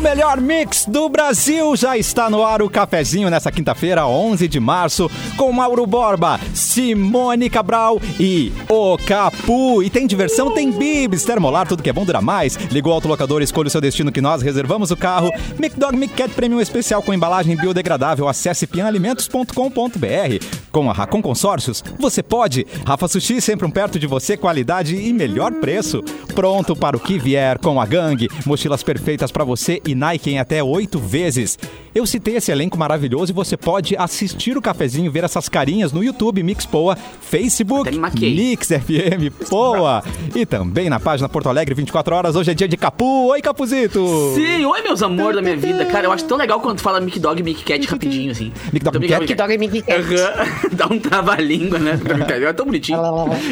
O melhor mix do Brasil já está no ar o cafezinho nessa quinta-feira, 11 de março, com Mauro Borba, Simone Cabral e o Capu. E tem diversão, tem bibs, termolar, tudo que é bom dura mais. Ligou o autolocador, escolha o seu destino que nós reservamos o carro. McDog McCat Premium especial com embalagem biodegradável. Acesse pianalimentos.com.br. Com a Racon Consórcios, você pode. Rafa Sushi sempre um perto de você, qualidade e melhor preço. Pronto para o que vier com a gangue. Mochilas perfeitas para você e Nike em até oito vezes. Eu citei esse elenco maravilhoso e você pode assistir o cafezinho, ver essas carinhas no YouTube Mix Poa, Facebook. Mix FM Poa e também na página Porto Alegre 24 horas. Hoje é dia de Capu. Oi, Capuzito! Sim, oi meus amores da minha vida. Cara, eu acho tão legal quando tu fala Mic Dog e Mic Cat rapidinho, assim. Mic Dog, Então, Mic Cat? Mic Dog e Mickey Cat. Dá um trava-língua, né? É tão bonitinho.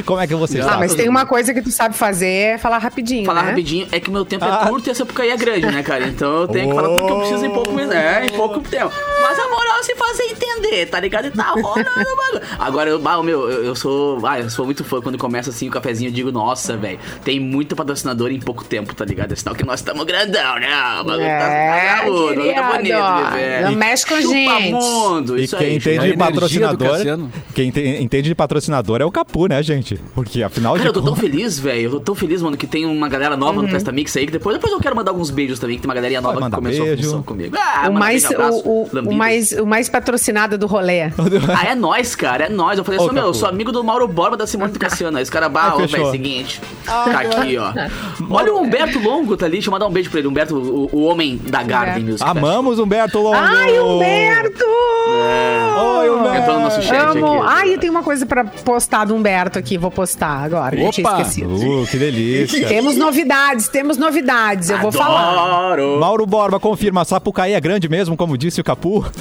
Como é que você Ah, está? mas tem uma coisa que tu sabe fazer, é falar rapidinho, Falar né? rapidinho é que o meu tempo Ah. é curto e essa Sapucaí é grande, né, cara? Então eu tenho que falar tudo que eu preciso em pouco mesmo. É, em pouco tempo. Mas a moral é se fazer entender, tá ligado? E tá rolando o bagulho. Agora, eu, ah, meu, eu, eu sou. Ah, eu sou muito fã quando começa assim o cafezinho, eu digo, nossa, velho, tem muito patrocinador em pouco tempo, tá ligado? É sinal que nós estamos grandão, né? O bagulho É, tá, tá, o bagulho tá bonito, querido. bebê. Não mexe com Chupa gente. mundo, E isso quem aí. entende de patrocinador, quem te- entende de patrocinador é o Capu, né, gente? Porque afinal Cara, de eu tô tão feliz, velho. Eu tô tão feliz, mano, que tem uma galera nova Uhum. no Festa Mix aí. Que depois, depois eu quero mandar alguns beijos também, que tem uma galerinha nova começou beijo. a função comigo. Ah, O mais, abraço, o, o, mais, o mais patrocinado do rolê. Ah, é nóis, cara, é nóis. Eu falei assim, meu, eu sou amigo do Mauro Borba da Simone do Cassiano. Aí os caras, bah, Ah, velho, seguinte. Tá aqui, ó. Olha o Humberto Longo, tá ali. Deixa eu mandar um beijo pra ele. Humberto, o, o homem da Garden Music. Amamos Humberto Longo. Ai, Humberto! Oi, Humberto. Entrou no nosso chat Amo. aqui. Ai, tem uma coisa pra postar do Humberto aqui. Vou postar agora. Eu tinha Opa! esquecido. Uh, que delícia. Temos novidades, temos novidades. Eu vou falar. Mauro Borba confirma, Sapucaí é grande mesmo, como disse o Capu.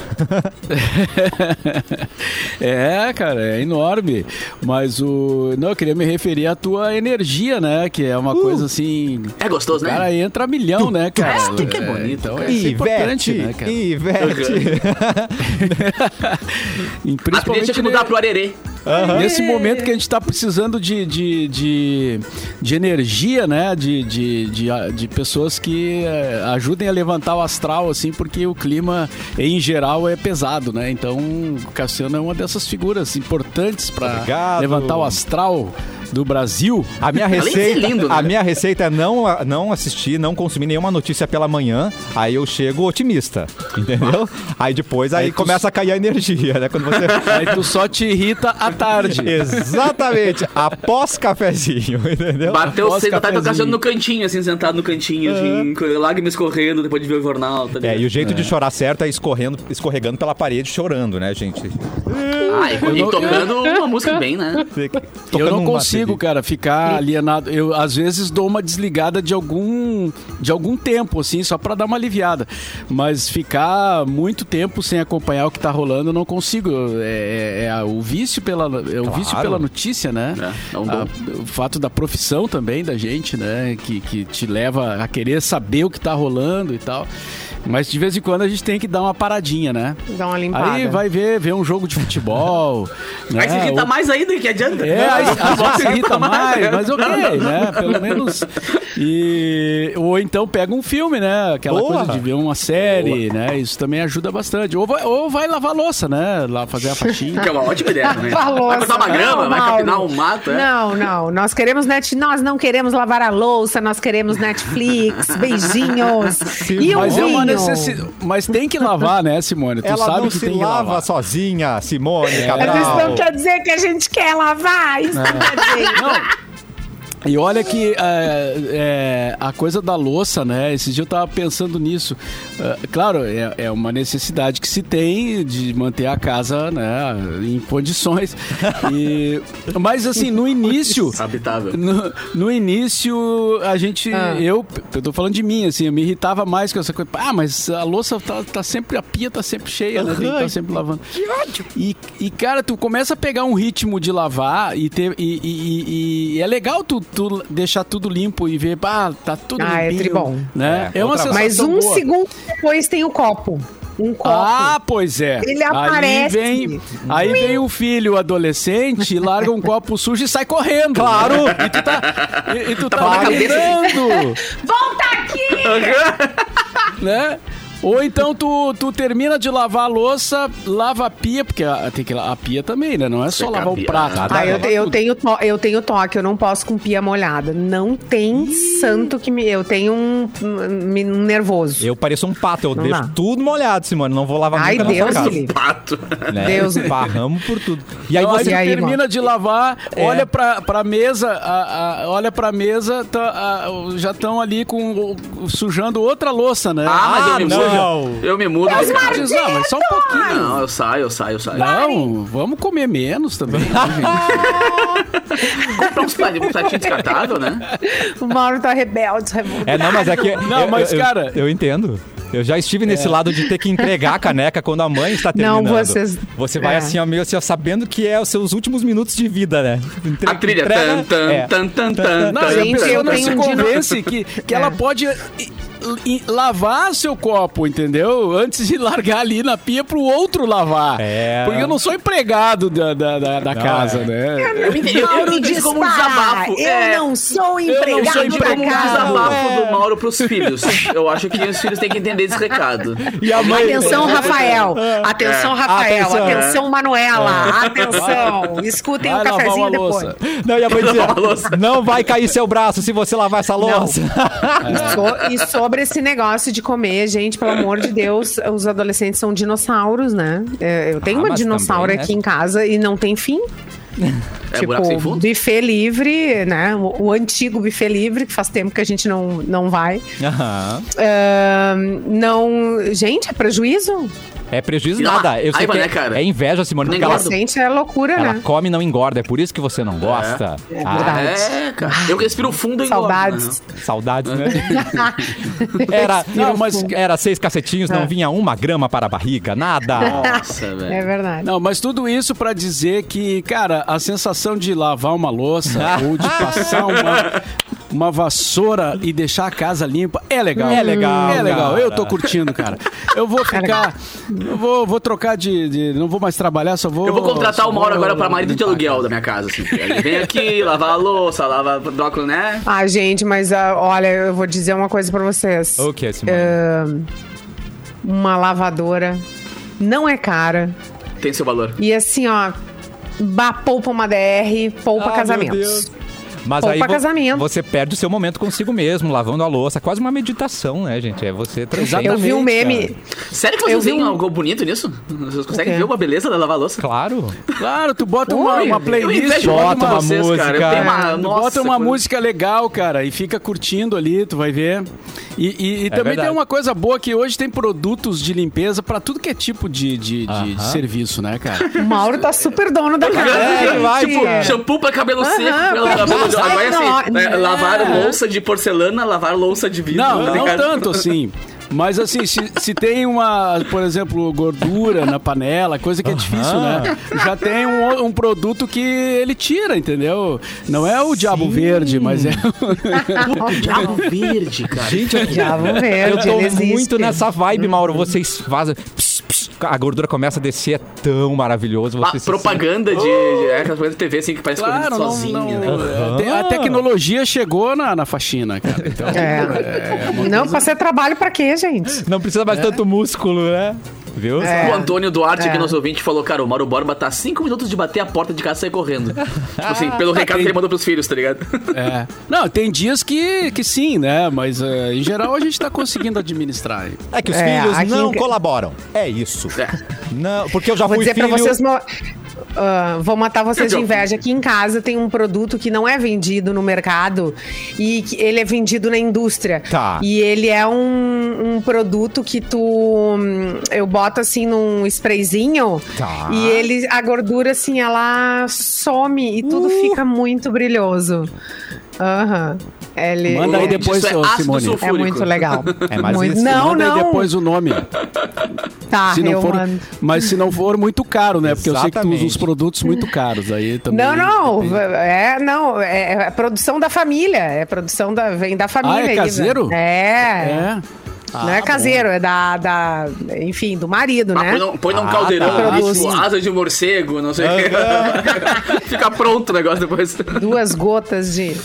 É, cara, é enorme. Mas o. Não, eu queria me referir à tua energia, né? Que é uma coisa assim. É gostoso, O né? cara entra a milhão, né, cara? É, que é bonito, Então é é importante, Ivete, né, cara? Ivete. E A principalmente tinha que mudar pro Arerê. Nesse momento que a gente tá precisando de, de, de, de energia, né? De, de, de, de pessoas que eh, ajudem a levantar o astral, assim, porque o clima, em geral, é pesado, né? Então, o Cassiano é uma dessas figuras importantes para levantar o astral do Brasil. A minha receita, lindo, né? a minha receita é não, não assistir, não consumir nenhuma notícia pela manhã. Aí eu chego otimista, entendeu? Aí depois aí, Aí tu- começa a cair a energia, né? Quando você Aí tu só te irrita à tarde. Exatamente, após cafezinho, entendeu? Bateu cedo, tá. Cassiano no cantinho, assim, sentado no cantinho, assim, com lágrimas escorrendo depois de ver o jornal, tá É, e o jeito de chorar certo é escorrendo, escorregando pela parede, chorando, né, gente? Ah, e, e não- tocando uma música bem, né? Eu não consigo, cara, ficar alienado. Eu, às vezes, dou uma desligada de algum, de algum tempo, assim, só pra dar uma aliviada. Mas ficar muito tempo sem acompanhar o que tá rolando, eu não consigo. É, é- é o vício pela, é o vício pela notícia, né? É, é um. A- o fato da profissão também da gente, né? Que, que te leva a querer saber o que tá rolando e tal. Mas de vez em quando a gente tem que dar uma paradinha, né? Dá uma limpada. Aí vai ver, ver um jogo de futebol. Né? Aí se irrita Ou- mais ainda, que adianta? é, aí, às vezes se irrita mais, né? mas ok, né? Pelo menos. E, ou então pega um filme, né? Aquela Boa. coisa de ver uma série, né? Isso também ajuda bastante. Ou vai, ou vai lavar louça, né? Lá fazer a faxina. Que é uma ótima ideia também. Falou, Vai cortar uma grama, vai Mauro. capinar um mato, é? Não, não. Nós queremos net... Nós não queremos lavar a louça, nós queremos Netflix, beijinhos. e o Mas é uma vinho. necessidade. Mas tem que lavar, né, Simone? Tu Ela sabe não que se tem que lava lavar. sozinha, Simone Mas isso Cabral. não quer dizer que a gente quer lavar. Isso não quer dizer. Não. E olha que é, é, a coisa da louça, né? Esses dias eu tava pensando nisso. É, claro, é, é uma necessidade que se tem de manter a casa né, em condições. E, mas assim, no início. Habitável. No, no início, a gente. Ah. Eu, eu tô falando de mim, assim, eu me irritava mais com essa coisa. Ah, mas a louça tá, tá sempre, a pia tá sempre cheia, né? Tem que tá sempre lavando. Que ódio! E, e, cara, tu começa a pegar um ritmo de lavar e ter. E, e- e- e é legal tu, tu deixar tudo limpo e ver, ah, tá tudo Ah, é limpinho. tribom. Né? É, É, uma Mas um boa. segundo depois tem o copo. Um copo. Ah, pois é. Ele Aí aparece. vem, aí vem o filho adolescente, larga um copo sujo e sai correndo. Claro! E tu tá, e, e tu tá, falando na cabeça, gritando. Volta aqui! né? Ou então tu, tu termina de lavar a louça, lava a pia, porque a, tem que a pia também, né? Não é só Secar lavar o prato. Ah, Ah, eu, eu tenho to- eu tenho toque, eu não posso com pia molhada. Não tem santo que me. Eu tenho um, um- um nervoso. Eu pareço um pato, eu Não deixo dá. tudo molhado, Simone. Não vou lavar Ai, nunca na Deus sua. Pato. Né? Deus. Barramos por tudo. E aí Então, você... E aí, termina de lavar, É. olha pra, pra mesa, a- a- olha pra mesa, tá, a- já estão ali com sujando outra louça, né? Ah, mas eu me não. Mudo. Eu me mudo. Mas, ah, mas só um pouquinho. Não, eu saio, eu saio, eu saio. Não, vamos comer menos também. né? Comprar uns pratinhos pratinho descartável, né? O Mauro tá rebelde, revoltado. É, não, mas é que... Não, eu- mas, eu- cara- Eu, entendo. Eu já estive É. nesse lado de ter que entregar a caneca quando a mãe está Não, terminando. vocês- Você vai é. assim, ó, meio assim, ó, sabendo que é os seus últimos minutos de vida, né? Entre- A trilha. entrega- Tan, tan, é. tan, tan, tan, Não, a Gente, pessoa eu não tenho se convence que, que ela É. pode lavar seu copo, entendeu? Antes de largar ali na pia pro outro lavar. É. Porque eu não sou empregado da, da, da, da Não, casa, é. né? Eu eu Mauro entendi como um dispara. desabafo. Eu É, não sou eu empregado não sou pra como um desabafo É. do Mauro pros filhos. Eu acho que os filhos têm que entender esse recado. E a mãe... Atenção, Rafael. Atenção, Rafael. Atenção. Atenção, Manuela. Atenção. Escutem Vai o cafezinho depois. louça. Não, e a mãe dizia, não vai cair seu braço se você lavar essa louça. E, so- e sobre esse negócio de comer, gente, pelo amor de Deus, os adolescentes são dinossauros, né? É, Eu tenho Ah, uma dinossauro também, né? aqui em casa e não tem fim. É buraco sem tipo, fundo? buffet livre, né? O, o antigo buffet livre, que faz tempo que a gente não, não vai. Ahn, não. Gente, é prejuízo. É prejuízo nada. Eu sei que né, é, cara? é inveja, Simone, porque ela. Adolescente é loucura, ela né? come e não engorda. É por isso que você não gosta. É Ah, verdade. É, cara. Eu respiro fundo e engordo, Saudades. né? saudades, né? Era, Não, mas- era seis cacetinhos, não vinha uma grama para a barriga, nada. Nossa, É velho. verdade. Não, mas tudo isso pra dizer que, cara, a sensação de lavar uma louça ou de passar uma, uma vassoura e deixar a casa limpa é legal. É legal, É legal. cara. Eu tô curtindo, cara. Eu vou ficar. Eu vou, vou trocar de, de- Não vou mais trabalhar, só vou. Eu vou contratar o Mauro agora pra marido de aluguel casa. da minha casa, assim. Ele vem aqui, lavar a louça, lava brócolis, né? Ah, gente, mas ah, olha, eu vou dizer uma coisa pra vocês. O que, Simone? Uma lavadora não é cara. Tem seu valor. E assim, ó, poupa uma DR, poupa Ah, meu casamentos. Mas Poupa aí vo- casamento. você perde o seu momento consigo mesmo, lavando a louça. Quase uma meditação, né, gente? É você transcende. Eu vi um meme. cara. Sério que Eu vocês vi veem um- algo bonito nisso? Vocês conseguem quê? ver uma beleza da lavar a louça? Claro. Claro, tu bota uma, Oi, uma playlist, bota uma vocês, música. Cara. Eu tenho uma, Tu nossa, bota uma música legal, cara, e fica curtindo ali, tu vai ver. E, e- e também verdade. tem uma coisa boa que hoje tem produtos de limpeza pra tudo que é tipo de, de, de- de Aham. serviço, né, cara? O Mauro tá super dono da casa. É, vai, Tipo, shampoo pra cabelo Aham, seco, pelo pra cabelo passar Agora é assim, não, né, não. lavar louça de porcelana, lavar louça de vidro. Não, tá não tanto assim. Mas assim, se, se tem uma, por exemplo, gordura na panela, coisa que é difícil, né? Já tem um, um produto que ele tira, entendeu? Não é o diabo verde, mas é. O diabo verde, cara. Gente, eu, Diabo eu verde, tô ele existe. muito nessa vibe, Mauro. Vocês fazem. pss, pss, a gordura começa a descer, é tão maravilhoso. Ah, Você se propaganda de, de. É coisa de TV assim que parece Claro, correndo não, sozinha, não, né? é, te- a tecnologia chegou na, na faxina, cara. Então, É. não, pra ser trabalho pra quê, gente? Não precisa mais tanto músculo, né? Viu? É. O Antônio Duarte, aqui É. nosso ouvinte, falou: Cara, o Mauro Borba tá 5 minutos de bater a porta de casa e sair correndo. tipo assim, pelo recado que ele mandou pros filhos, tá ligado? é. Não, tem dias que, que sim, né? Mas é, em geral a gente tá conseguindo administrar. É que os É, filhos não em colaboram. É isso. É. Não, porque eu já Vou fui dizer filho... pra vocês. Ah, vou matar vocês de inveja. Aqui em casa tem um produto que não é vendido no mercado e ele é vendido na indústria. Tá. E ele é um, um produto que tu. hum, Eu boto assim num sprayzinho Tá. e ele, a gordura assim, ela some e tudo Uh. fica muito brilhoso. Aham. Ele, Manda aí depois, é Simone. É muito legal. É, mas Muito- esse- Não, Manda aí não. depois o nome. Tá, se não eu for, mando. mas se não for muito caro, né? Porque eu sei que tu usa Exatamente. uns produtos muito caros. Aí também. Não, não, é, não, é, é produção da família, é produção da, vem da família. Ah, é aí, caseiro? né? É. É. não é caseiro, é da, da. Enfim, do marido, Ah, né? põe, num- põe num Ah, caldeirão tá. tipo, asa de morcego, não sei o que. Fica pronto o negócio depois. Duas gotas de.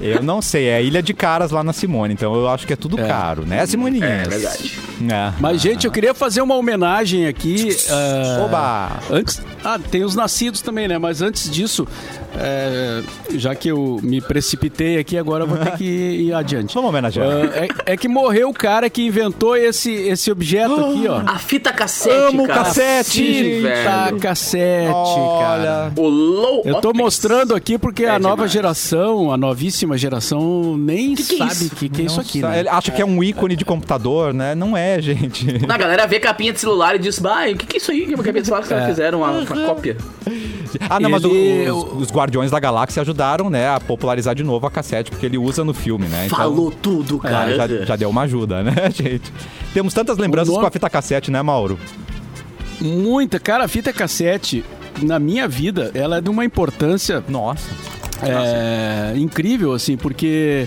Eu não sei, é Ilha de Caras lá na Simone, então eu acho que é tudo É. caro, né, Simoninha? É verdade. É. Mas, gente, eu queria fazer uma homenagem aqui. ah, Oba! Antes, ah, tem os nascidos também, né? Mas antes disso, é, já que eu me precipitei aqui, agora eu vou ter que ir adiante. Vamos homenagear. Ah, é, é que morreu o cara que inventou esse, esse objeto aqui, ó. A fita cassete, Amo cara. cassete. Fita cassete, cara. Olha, O low Eu tô mostrando aqui porque É a nova demais. geração, a novíssima geração, nem Que que é sabe o que, que é isso aqui, né? Acha que é um ícone de computador, né? Não é, gente. A galera vê capinha de celular e diz, bah, o que, que é isso aí? Que capinha de celular que os caras fizeram? Uma, uma cópia. Ah, não, mas Ele- o- os, os Guardiões da Galáxia ajudaram, né, a popularizar de novo a cassete, porque ele usa no filme, né? Então, Falou tudo, é, cara. já, já deu uma ajuda, né, gente? Temos tantas lembranças nome- com a fita cassete, né, Mauro? Muita, cara, a fita cassete, na minha vida, ela é de uma importância Nossa. é, incrível, assim, porque.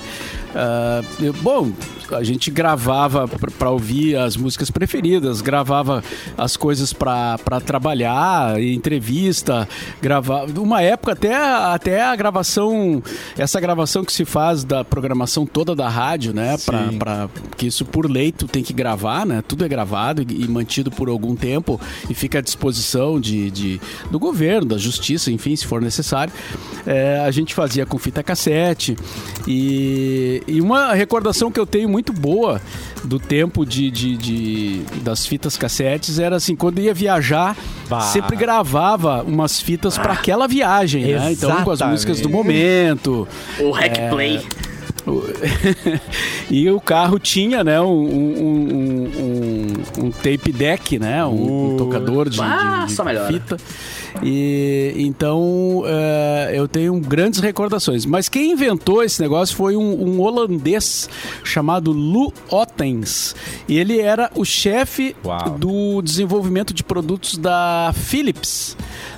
ah, eu- bom, a gente gravava pra ouvir as músicas preferidas, gravava as coisas pra trabalhar, entrevista, gravar. Uma época até, até a gravação, essa gravação que se faz da programação toda da rádio, né? Pra, pra, que isso por lei tu tem que gravar, né? Tudo é gravado e, e mantido por algum tempo e fica à disposição de, de- do governo, da justiça, enfim, se for necessário. É, a gente fazia com fita cassete e, e uma recordação que eu tenho muito boa do tempo de, de- de- das fitas cassetes era assim, quando ia viajar, Bah. sempre gravava umas fitas para aquela viagem, né? Então com as músicas do momento. O Hack É. Play. E o carro tinha, né, um, um, um- um- um tape deck, né, um, um tocador de, Ah, de- de só melhora. E então é, eu tenho grandes recordações. Mas quem inventou esse negócio foi um, um holandês chamado Lou Ottens. E ele era o chefe Uau. do desenvolvimento de produtos da Philips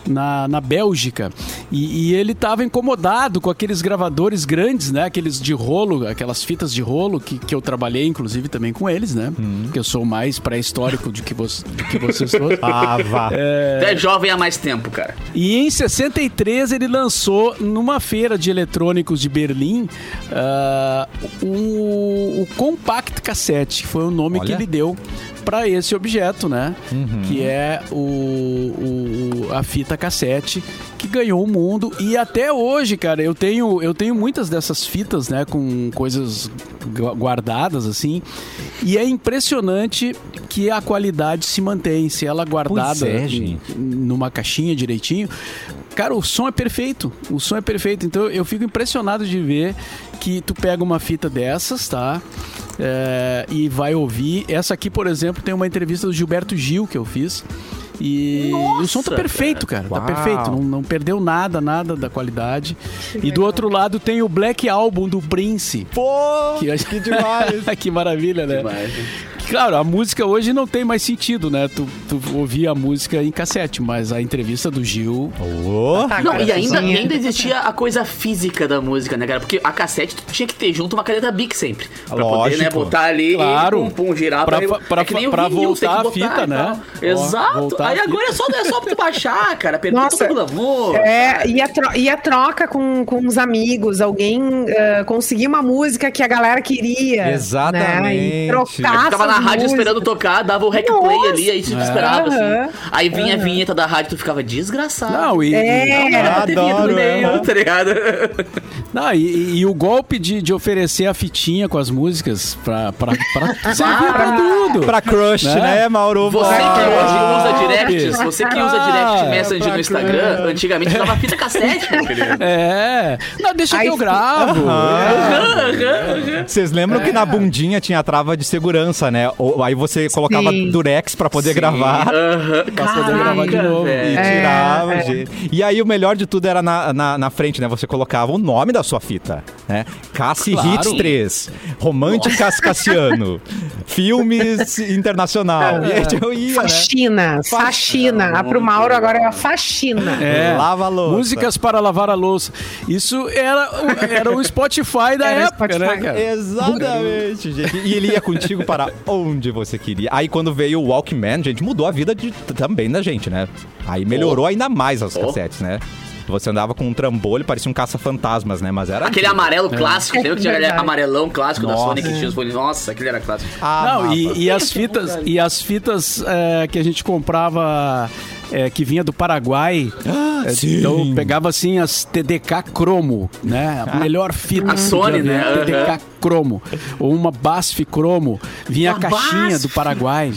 na, na Bélgica. E, e ele estava incomodado com aqueles gravadores grandes, né? Aqueles de rolo, aquelas fitas de rolo que, que eu trabalhei, inclusive, também com eles, né? Que eu sou mais pré-histórico do que, você, do que vocês todos. Ah, vá. Tu é jovem há mais tempo, cara. E em 63 ele lançou numa feira de eletrônicos de Berlim ah, o, o Compact Cassette, que foi o nome Olha. que ele deu para esse objeto, né? Que é o, o- a fita cassete que ganhou o mundo e até hoje, cara, eu tenho eu tenho muitas dessas fitas, né, com coisas gu- guardadas assim, e é impressionante que a qualidade se mantém, se ela guardada é, em- gente. numa caixinha direitinho. Cara, o som é perfeito. O som é perfeito. Então eu fico impressionado de ver que tu pega uma fita dessas, tá? É, e vai ouvir. Essa aqui, por exemplo, tem uma entrevista do Gilberto Gil que eu fiz. E o som tá Nossa, perfeito, cara. Tá Uau. perfeito. Não, não perdeu nada, nada da qualidade. E do outro lado tem o Black Album do Prince. Pô, Que, que demais. que maravilha, né? Demais. Claro, a música hoje não tem mais sentido, né? Tu, tu ouvia a música em cassete, mas a entrevista do Gil. Ô, Tá, Não, e ainda, e ainda existia a coisa física da música, né, cara? Porque a cassete tu tinha que ter junto uma caneta Bic sempre. Pra poder, né, Lógico. botar ali Claro. e pum, pum, girar. Pra pra, pra é pra vinil, voltar a fita, né? Ó, Exato. Aí agora é só, é só tu baixar, cara. Perdeu Nossa, todo o glamour. É, e a, tro- e a troca com, com os amigos, alguém uh, conseguir uma música que a galera queria. Exatamente. Né? E trocar Ficava na essas rádio esperando tocar, dava o rec play Nossa. ali, aí tu esperava, assim. Aí vinha a vinheta da rádio, tu ficava desgraçado. Não, e, É. Não, Adoro, meio, tá ligado? não, e- e o golpe de, de oferecer a fitinha com as músicas pra, pra, pra servir pra tudo. pra crush, Né? né, Mauro? Você que Ah, hoje usa directs, você que usa Ah, direct message pra no Instagram, antigamente usava fita cassete, meu querido. É. Não, deixa que Aí eu fi- gravo. Vocês lembram que na bundinha tinha a trava de segurança, né? Ou, aí você colocava Sim. durex pra poder Sim, gravar. aham. Pra poder gravar de novo. E tirava, É, é. E aí o melhor de tudo era na, na, na frente, né? Você colocava o nome da sua fita, né? Cassi Claro. Hits 3, Românticas Cassiano, Filmes Internacional. E aí eu ia, né? Faxina, faxina. Ah, pro Mauro agora é a faxina. É. Lava a louça. Músicas para lavar a louça. Isso era, o- era o Spotify da Era o época, né, Spotify. cara? Exatamente, gente. E ele ia contigo para onde você queria. Aí quando veio o Walkman, gente, mudou a vida de, também da gente, né? Aí melhorou ainda mais as Oh. cassetes, né? Você andava com um trambolho, parecia um caça-fantasmas, né? Mas era. Aquele amarelo clássico, É tem o que tinha aquele amarelão clássico da Nossa. Sony que tinha os bolinhos. Nossa, aquele era clássico. Ah, Não, e, e as fitas, e as fitas é, que a gente comprava é, que vinha do Paraguai. é, sim. Então eu pegava assim as TDK Cromo, né? A melhor fita A Sony, né? TDK Aham. Cromo. Ou uma BASF Cromo. Vinha a Uma caixinha BASF, do Paraguai.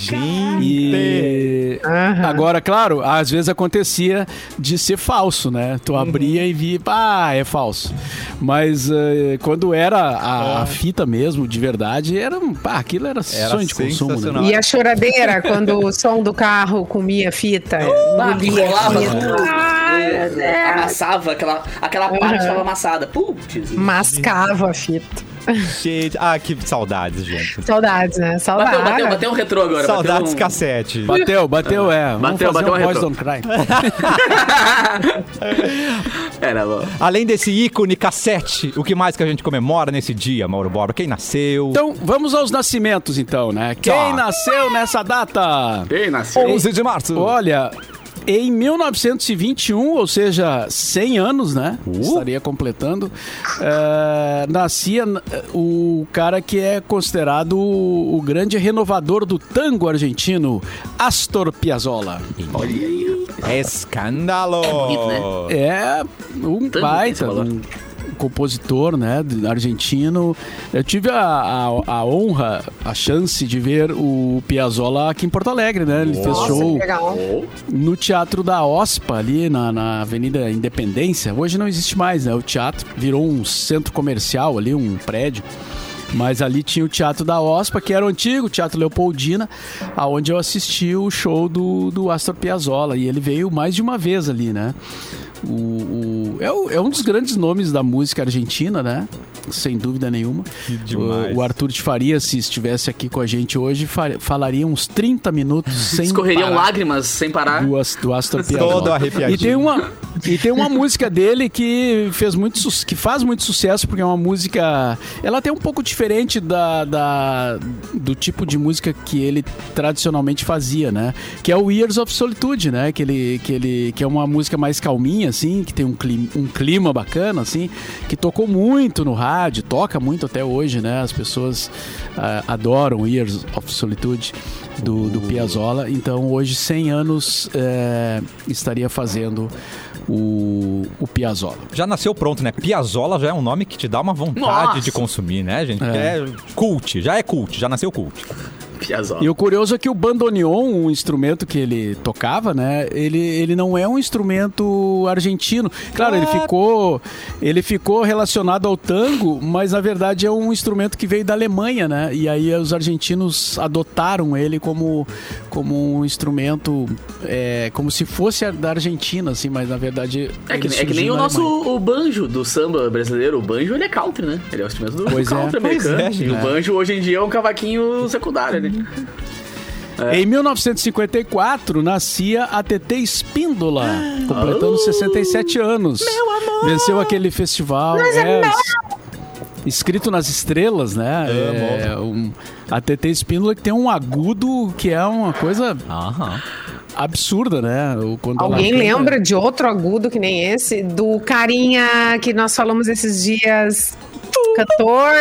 E Aham. agora, claro, às vezes acontecia de ser falso, né? Tu abria e via, ah, é falso. Mas eh, quando era a, a fita mesmo, de verdade, era, um- pá, aquilo era, Era sonho de consumo, né? E a choradeira quando o som do carro comia fita. Ah, que engolia a rolava, fita. Ai, é, amassava aquela, aquela parte Aham. estava amassada. Putz. Mascava a fita. Gente, ah, que saudades, gente. Saudades, né? Saudades. Bateu, bateu, bateu um retrô agora. Saudades bateu um... cassete. Bateu, bateu, é. Vamos Bateu, fazer bateu um um Boys retrô. Don't Cry. Era bom. Além desse ícone cassete, o que mais que a gente comemora nesse dia, Mauro Borba? Quem nasceu? Então, vamos aos nascimentos, então, né? Quem Tá. nasceu nessa data? Quem nasceu? 11 de março. Olha, em 1921, ou seja, 100 anos, né? Estaria completando. eh, nascia o cara que é considerado o, o grande renovador do tango argentino, Astor Piazzolla. Olha aí. Escândalo. bonito, né? É um Tango baita, um compositor, né, argentino. Eu tive a, a, a honra, a chance de ver o Piazzolla aqui em Porto Alegre, né? Ele fez show no Teatro da OSPA, ali na, na Avenida Independência. Hoje não existe mais, né? O teatro virou um centro comercial ali, um prédio. Mas ali tinha o Teatro da OSPA, que era o antigo Teatro Leopoldina, aonde eu assisti o show do, do Astor Piazzolla. E ele veio mais de uma vez ali, né? O, o- é, o- é um dos grandes nomes da música argentina, né? Sem dúvida nenhuma. Que demais. O, o Arthur de Faria, se estivesse aqui com a gente hoje, fa- falaria uns 30 minutos sem Escorreriam parar lágrimas sem parar. do, do Astor Piazzolla. Todo arrepiadinho. E tem uma e tem uma música dele que fez muito que faz muito sucesso porque é uma música ela tem um pouco diferente da, da- do tipo de música que ele tradicionalmente fazia, né? Que é o Years of Solitude, né? Que ele que ele que é uma música mais calminha assim, que tem um clima, um clima bacana assim, que tocou muito no rádio, toca muito até hoje, né? As pessoas ah, adoram Years of Solitude do, do Piazzolla. Então, hoje, 100 anos, é, estaria fazendo o, o Piazzolla. Já nasceu pronto, né? Piazzolla já é um nome que te dá uma vontade Nossa. de consumir, né, gente? É. é cult, já é cult, já nasceu cult. Piazzolla. E o curioso é que o bandoneon, um instrumento que ele tocava, né? Ele, ele não é um instrumento argentino. Claro, ele Claro. ficou ele ficou relacionado ao tango, mas na verdade é um instrumento que veio da Alemanha, né? E aí os argentinos adotaram ele como, como um instrumento, é, como se fosse da Argentina, assim, mas na verdade É que, é que nem o nosso Alemanha. o banjo do samba brasileiro. O banjo ele é country, né? Ele é o instrumento do, Pois é. country Pois americano. é, e o banjo hoje em dia é um cavaquinho secundário, né? Em 1954, nascia a TT Espíndola, completando Oh. 67 anos. Meu amor! Venceu aquele festival. é, Escrito nas estrelas, né? É, um, a TT Espíndola que tem um agudo que é uma coisa Aham. absurda, né? O- Quando Alguém lembra de outro agudo que nem esse? Do carinha que nós falamos esses dias, cantor.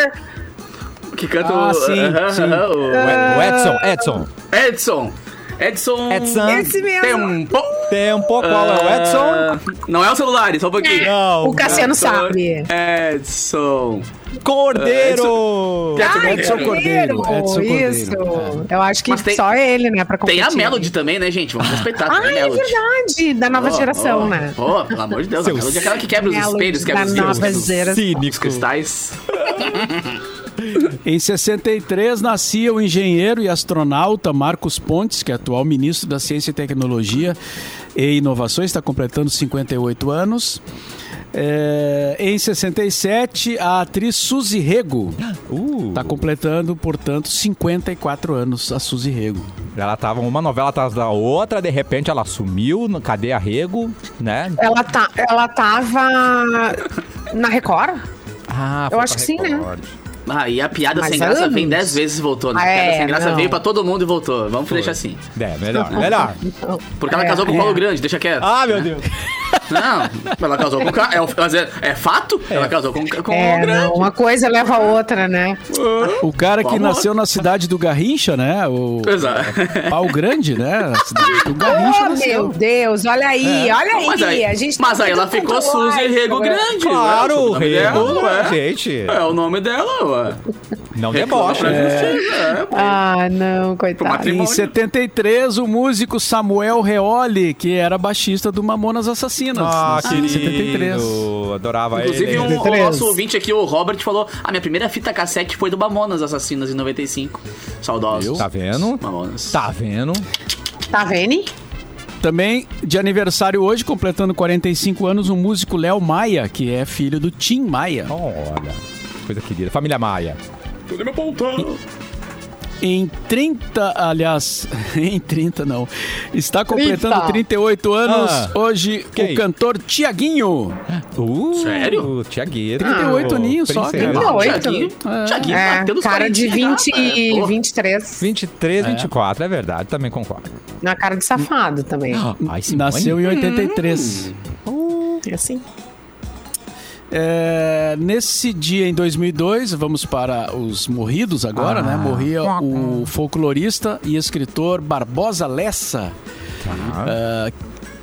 Que canta Ah, o, sim, sim. o- O Edson, Edson. Edson. Edson. Edson. Esse mesmo. Tempo. Tempo, qual é o Edson? Ah, não é o celular, só um pouquinho. Não. O Cassiano Edson. sabe. Edson. Cordeiro. Edson Ai, Cordeiro. Cordeiro, Edson Cordeiro. Isso. Eu acho que tem- só ele, né, pra Tem competir. a Melody também, né, gente? Vamos respeitar. Ah, tem a é Melody. verdade. Da nova Oh, geração, oh, né? Oh, pelo amor de Deus. A Melody é aquela que quebra os espelhos, quebra da os, nova os, os, geração. Cínico. cristais. Em 63 nascia o engenheiro e astronauta Marcos Pontes, que é atual ministro da Ciência e Tecnologia e Inovações, está completando 58 anos. É, em 67, a atriz Suzy Rego Uh, está completando, portanto, 54 anos, a Suzy Rego. ela tava uma novela atrás da outra, de repente ela sumiu, cadê a Rego, né? Ela, tá, ela tava na Record? Ah, Eu acho que sim, né? Ah, e a piada Mas sem graça anos. vem dez vezes e voltou, né? A Ah, piada é, sem graça não. veio pra todo mundo e voltou. Vamos deixar assim. É, melhor, melhor. Porque ela É, casou com o é. Paulo Grande, deixa quieto. Ah, meu Deus. Não, ela casou com o cara. É, o- mas é, é fato? Ela casou com, com É, o Grande. não, uma coisa leva a outra, né? O cara que nasceu na cidade do Garrincha, né? O Exato. Pau Grande, né? Do Garrincha Oh, nasceu. meu Deus, olha aí, olha aí. Mas aí, a gente mas tá aí ela ficou Suzy Rego. Grande. Claro, ué, o o nome rego. dela, ué. Gente, É o nome dela, ué. Não debocha. justiça, é, pô. Ah, não, coitado. Em 73, o músico Samuel Reoli, que era baixista do Mamonas Assassinas. Ah, querido. 73. Adorava Inclusive, ele. um, o 73. nosso ouvinte aqui, o Robert, falou: A minha primeira fita cassete foi do Mamonas Assassinas em 95. Saudosos. Tá vendo? Mamonas. Tá vendo? Tá vendo? Também de aniversário hoje, completando 45 anos, o músico Léo Maia, que é filho do Tim Maia. Olha, coisa querida. Família Maia. Tudo me apontando. Em 30, aliás, em 30 não. Está completando 30. 38 anos Ah, hoje que o cantor Tiaguinho. Uh, Sério? Tiagueiro. 38 aninhos só, Princesa. cara. Não, oito. Tiaguinho, Tiaguinho É, batendo os cara de 40 20 já, né? e Pô. 23. 23, 24, é verdade, também concordo. Na cara de safado também. Simone. Nasceu em 83. É assim. É, nesse dia, em 2002, vamos para os morridos agora, Ah. né? Morria o folclorista e escritor Barbosa Lessa, Tá. é,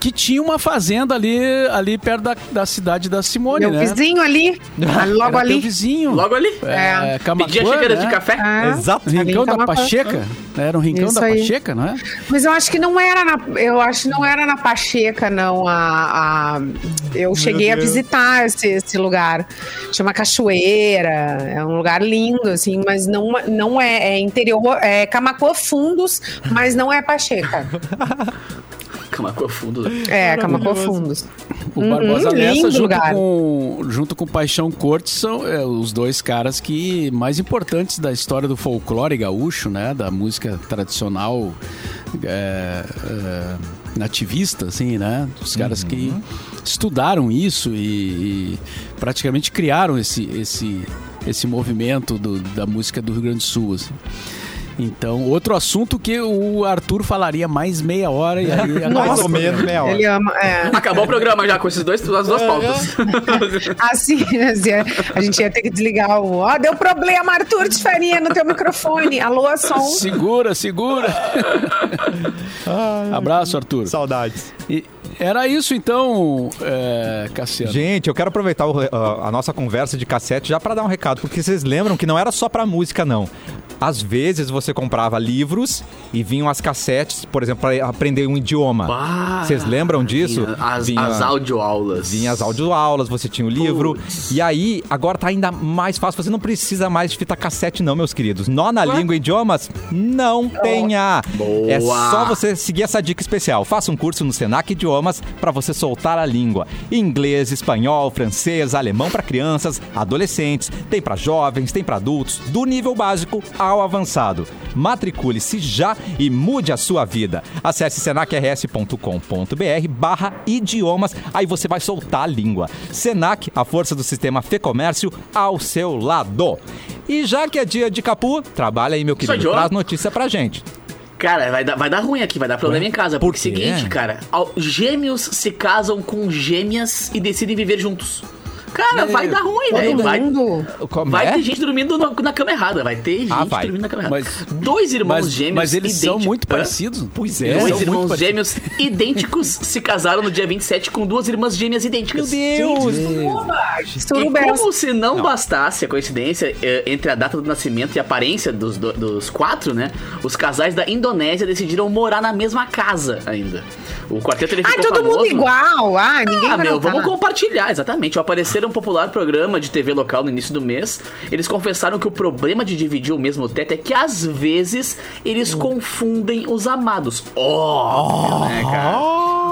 que tinha uma fazenda ali, ali perto da, da cidade da Simone, Meu né? vizinho ali, ali logo Era teu ali. vizinho. Logo ali. É, É. Camaquã, Pedia xícaras né? de café. É, Exato. Rincão da. Pacheca. Era um rincão Isso da aí. Pacheca, não é? Mas eu acho que não era na, eu acho que não era na Pacheca, não. A, a- eu cheguei a visitar esse, esse lugar. Chama Cachoeira. É um lugar lindo, assim, mas não, não é, é interior, é Camacuã Fundos, mas não é Pacheca. Camacô fundo. É, Camacuã Fundos. O Uhum, Barbosa Lessa, lindo junto lugar. com, junto com Paixão Cortes, são é, os dois caras que mais importantes da história do folclore gaúcho, né? Da música tradicional é, é, nativista, assim, né? Os caras que estudaram isso e, e praticamente criaram esse, esse, esse movimento do- da música do Rio Grande do Sul, assim. Então, outro assunto que o Arthur falaria mais meia hora e aí Mais Nossa, ou menos meia hora. Ele ama. É. Acabou o programa já com esses dois, as duas pautas. Assim, assim, a gente ia ter que desligar o. Ó, deu problema, Arthur de Faria, no teu microfone. Alô, som. Segura, segura. Abraço, Arthur. Saudades. E era isso então, é, Cassiano. Gente, eu quero aproveitar o- a, a nossa conversa de cassete já para dar um recado, porque vocês lembram que não era só pra música, não. Às vezes você comprava livros e vinham as cassetes, por exemplo, para aprender um idioma. Bah, Vocês lembram disso? Vinha As, Vinha- as audioaulas. Vinha as audioaulas, você tinha o livro. Putz. E aí, agora tá ainda mais fácil. Você não precisa mais de fita cassete, não, meus queridos. Nó na língua e idiomas? Não tenha. Boa. É só você seguir essa dica especial. Faça um curso no Senac Idiomas para você soltar a língua. Inglês, espanhol, francês, alemão para crianças, adolescentes, tem para jovens, tem para adultos, do nível básico ao avançado. Matricule-se já e mude a sua vida. Acesse senacrs.com.br barra idiomas, aí você vai soltar a língua. Senac, a força do sistema Fê Comércio ao seu lado. E já que é dia de Capu, trabalha aí, meu querido. Traz notícia pra gente. Cara, vai dar, vai dar ruim aqui, vai dar problema em casa. Por Porque é o quê? seguinte, cara, gêmeos se casam com gêmeas e decidem viver juntos. Cara, vai dar ruim. Todo Vai, mundo. Como vai é? ter gente dormindo no- na cama errada. Vai ter gente Ah, vai. dormindo na cama errada. Mas- Dois irmãos Mas, gêmeos mas eles são idênticos- muito Hã? parecidos. Pois é. Dois são muito irmãos parecidos. gêmeos idênticos se casaram no dia 27 com duas irmãs gêmeas idênticas. Deus! E Surubés. como se não, bastasse a coincidência eh, entre a data do nascimento e a aparência dos, do- dos quatro, né? Os casais da Indonésia decidiram morar na mesma casa ainda. O quarteto ele Ah, ficou todo mundo famoso- igual. Ah, ninguém Ah, vai meu, notar. vamos compartilhar, exatamente. Ao aparecer um popular programa de TV local no início do mês, eles confessaram que o problema de dividir o mesmo teto é que às vezes eles confundem os amados. Óbvio, né, cara?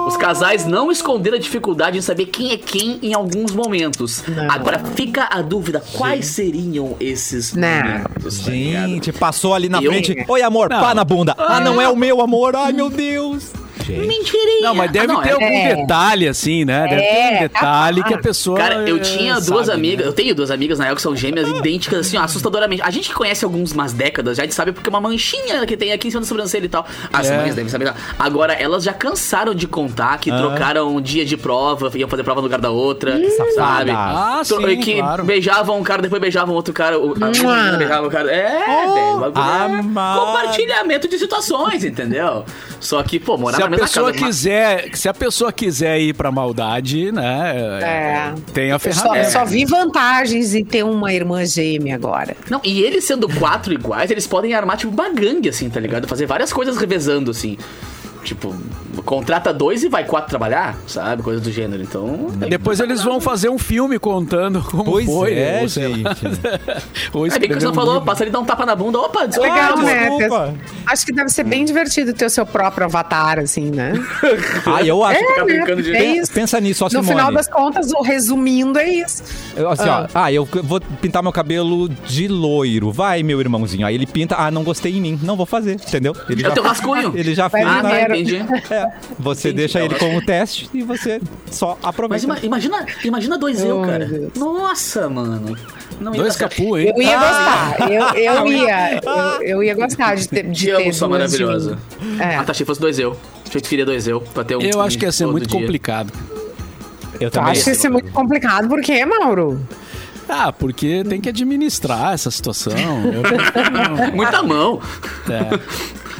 Os casais não esconderam a dificuldade em saber quem é quem em alguns momentos. Agora fica a dúvida, quais seriam esses Não. momentos? tá ligado? Gente, passou ali na Eu- frente. Oi, amor, Não. pá na bunda. Ah, não é o meu amor. Ai, meu Deus. Mentirinha. Não, mas deve Ah, não, ter é- algum É. detalhe, assim, né? Deve ter um É, detalhe que a pessoa. Cara, eu tinha sabe, duas né? amigas, eu tenho duas amigas na real que são gêmeas idênticas, assim, ó, assustadoramente. A gente que conhece alguns umas décadas, já a gente sabe porque é uma manchinha que tem aqui em cima da sobrancelha e tal. As É. mães devem saber. Agora, elas já cansaram de contar que Ah. trocaram um dia de prova, iam fazer prova no lugar da outra, sabe? safada. Ah, Tro- sim, que claro. beijavam um cara, depois beijavam outro cara. O, a, Mua. beijavam o cara. É, velho. o bagulho é amado. compartilhamento de situações, entendeu? Só que, pô, morar na pessoa casa. mas- quiser, se a pessoa quiser ir pra maldade, né? É. Tem a Eu só, ferramenta. só vi vantagens em ter uma irmã gêmea agora. Não, e eles sendo quatro iguais, eles podem armar tipo uma gangue, assim, tá ligado? Fazer várias coisas revezando, assim. Tipo, contrata dois e vai quatro trabalhar, sabe? Coisa do gênero. Então. Depois eles vão fazer um filme contando como Pois foi. é, ou lá. gente. Ou Aí bem que você um falou, livro. passa ali, dá um tapa na bunda. Opa, desculpa. Legal, Ah, né? desculpa. Acho que deve ser bem divertido ter o seu próprio avatar, assim, né? Ah, eu acho. Ficar É, brincando de é isso. Pensa nisso, ó, No Simone. final das contas, o resumindo é isso. Eu, assim, ó, ah, eu vou pintar meu cabelo de loiro. Vai, meu irmãozinho. Aí ele pinta, ah, não gostei em mim. Não vou fazer, entendeu? Ele É o teu rascunho. Ele já Vai fez. Ah. Entendi. É, você Entendi. deixa ele como teste e você só Mas aproveita. ima- imagina, imagina dois eu, Oh, cara. Nossa, mano. Não ia Dois capu, hein? Eu ia Ah. gostar. Eu, eu ia. Eu, eu ia gostar de ter. De Te ter de maravilhosa. mim. É. Ah, tá, achei que fosse dois eu. Achei que queria dois eu, pra ter um. Eu acho que ia ser muito dia. complicado. Eu Eu também. acho isso muito complicado. Por quê, Mauro? Ah, porque tem que administrar essa situação. Eu. Muita mão. É.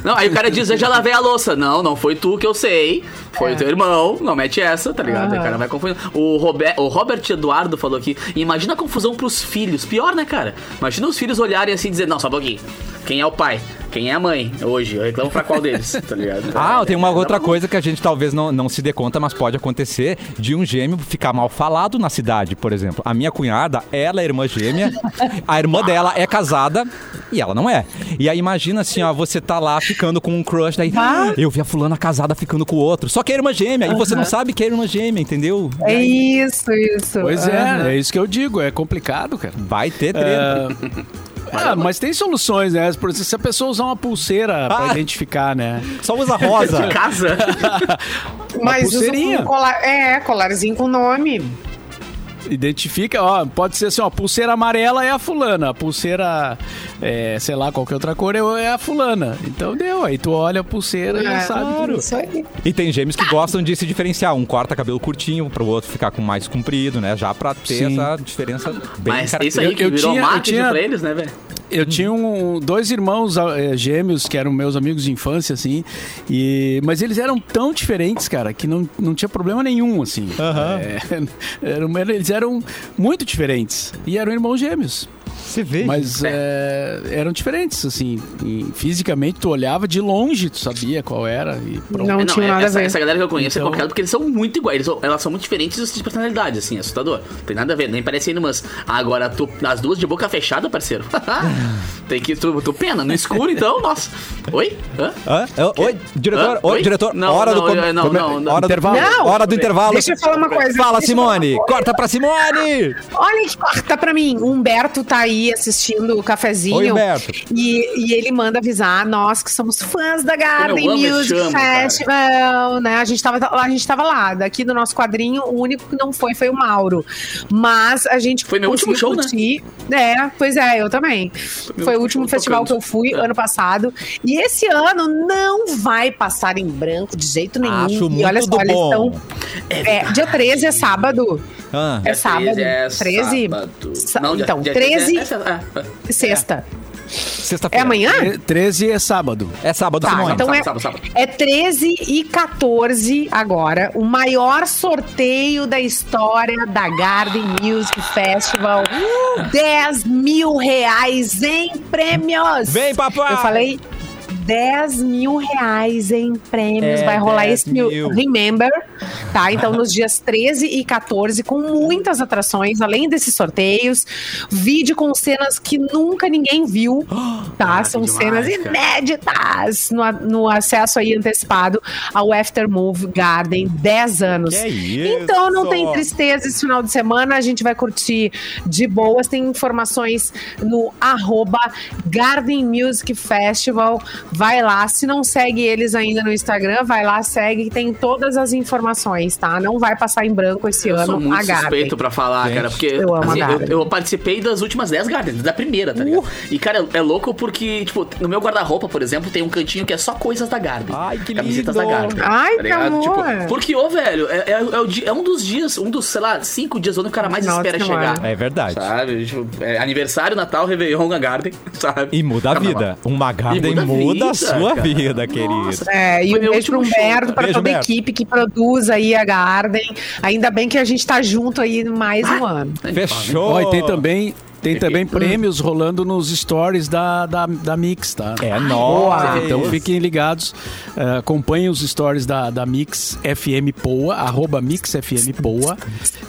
Não, aí o cara diz, eu já lavei a louça. Não, não foi tu que eu sei. Foi É. o teu irmão. Não mete essa, tá ligado? Aí O cara vai confundindo. O, Robert, o Robert Eduardo falou aqui. Imagina a confusão pros filhos. Pior, né, cara? Imagina os filhos olharem assim e dizer, não, só um pouquinho. Quem é o pai? Quem é a mãe? Hoje. Eu reclamo pra qual deles, tá ligado? Ah, tem uma É, outra coisa que a gente talvez não, não se dê conta, mas pode acontecer de um gêmeo ficar mal falado na cidade, por exemplo. A minha cunhada, ela é irmã gêmea, a irmã dela é casada e ela não é. E aí imagina assim, ó, você tá lá ficando com um crush, daí Ah. eu vi a fulana casada ficando com o outro, só que é irmã gêmea, e você não sabe que é irmã gêmea, entendeu? É isso, isso. Pois Aham. é, é isso que eu digo, é complicado, cara. Vai ter treta. Ah, mas tem soluções, né? Por exemplo, se a pessoa usar uma pulseira pra Ah. identificar, né? Só usa rosa. Casa. Mas usa pulseirinha. um colar, é, colarzinho com nome. Identifica, ó, pode ser assim, ó, pulseira amarela é a fulana, a pulseira, é, sei lá, qualquer outra cor é é a fulana. Então deu, aí tu olha a pulseira e É, sabe. claro. Isso aí. E tem gêmeos que gostam de se diferenciar. Um corta cabelo curtinho, pro outro ficar com mais comprido, né? Já pra ter Sim. essa diferença bem Mas característica. isso aí que Eu- eu virou tinha- marketing tinha- pra eles, né, velho? Eu tinha um- dois irmãos eh, gêmeos que eram meus amigos de infância, assim, e, mas eles eram tão diferentes, cara, que não, não tinha problema nenhum, assim. É, eram- eles eram muito diferentes e eram irmãos gêmeos. Você vê. Mas é, eram diferentes, assim. e fisicamente, tu olhava de longe, tu sabia qual era e pronto. Não É, tinha é- nada essa, a ver. essa galera que eu conheço Então- é complicado porque eles são muito iguais. São- elas são muito diferentes de personalidade, assim, é assustador. Tem nada a ver, nem parece irmãs. Agora, tu, as duas de boca fechada, parceiro. Tem que. Tu, tu pena, no escuro, então, nossa. Oi? Hã? Hã? Oi, diretor. Hã? Oi, diretor. Não, hora não, do com- eu- não, come- não, não. hora do Intervalo. Não! Hora do intervalo. Deixa eu falar uma coisa. Fala, Simone. Corta pra Simone. Olha corta pra mim. Humberto tá aí assistindo o cafezinho. Oi, Humberto. E, e ele manda avisar nós que somos fãs da Garden Music chamo, cara. Festival, né? A gente, tava, a gente tava lá. Daqui do nosso quadrinho, o único que não foi foi o Mauro. Mas a gente Foi meu último show, né? curtir. É, pois é, eu também. meu Foi o último festival tocando. que eu fui É. ano passado. E esse ano não vai passar em branco de jeito nenhum. Acho e muito olha só, eles estão. É, dia 13 é sábado. Ah, É sábado. É 13? sábado. Não, então, dia- 13 dia- é- é- Sexta. É Sexta-feira. amanhã? Tre- 13 é sábado. É sábado, Tá, Simone. então é, Sábado, sábado, sábado. é 13 e 14 agora, o maior sorteio da história da Garden Music Festival. 10 mil reais em prêmios! Vem, papai! Eu falei 10 mil reais em prêmios. É, Vai rolar 10 esse mil. Remember, tá? Então, nos dias 13 e 14, com muitas atrações, além desses sorteios, vídeo com cenas que nunca ninguém viu, tá? Ah, São demais, cenas inéditas no, no acesso aí antecipado ao Aftermove Garden, 10 anos. Que isso? Então, não tem tristeza esse final de semana, a gente vai curtir de boas. Tem informações no arroba Garden Music Festival. Vai lá, se não segue eles ainda no Instagram, vai lá, segue, que tem todas as informações, tá? Não vai passar em branco esse Eu ano sou muito a Garden. suspeito pra falar, Gente, cara, porque eu amo a assim, eu, eu participei das últimas 10 Gardens, da primeira, tá ligado? E, cara, é louco porque, tipo, no meu guarda-roupa, por exemplo, tem um cantinho que é só coisas da Garden. Ai, que Camisetas lindo. da Garden. Ai, tá que ligado? amor. Tipo, porque, ô, velho, é, é, é o dia- é um dos dias, um dos, sei lá, cinco dias onde o cara mais Nossa, espera chegar. É verdade. Sabe? Tipo, é aniversário, Natal, Réveillon, na Garden, sabe? E muda a vida. Uma Garden muda a muda a vida, sua cara. vida, querido. Nossa. É, e Foi um beijo pro Humberto, Beijo, toda a equipe que produz aí a Garden. Ainda bem que a gente tá junto aí mais um ano. Fechou. Ó, e tem também, tem também prêmios rolando nos stories da, da, da Mix, tá? É nóis. Então fiquem ligados, eh, acompanhem os stories da, da Mix FM Poa, arroba Mix FM Poa,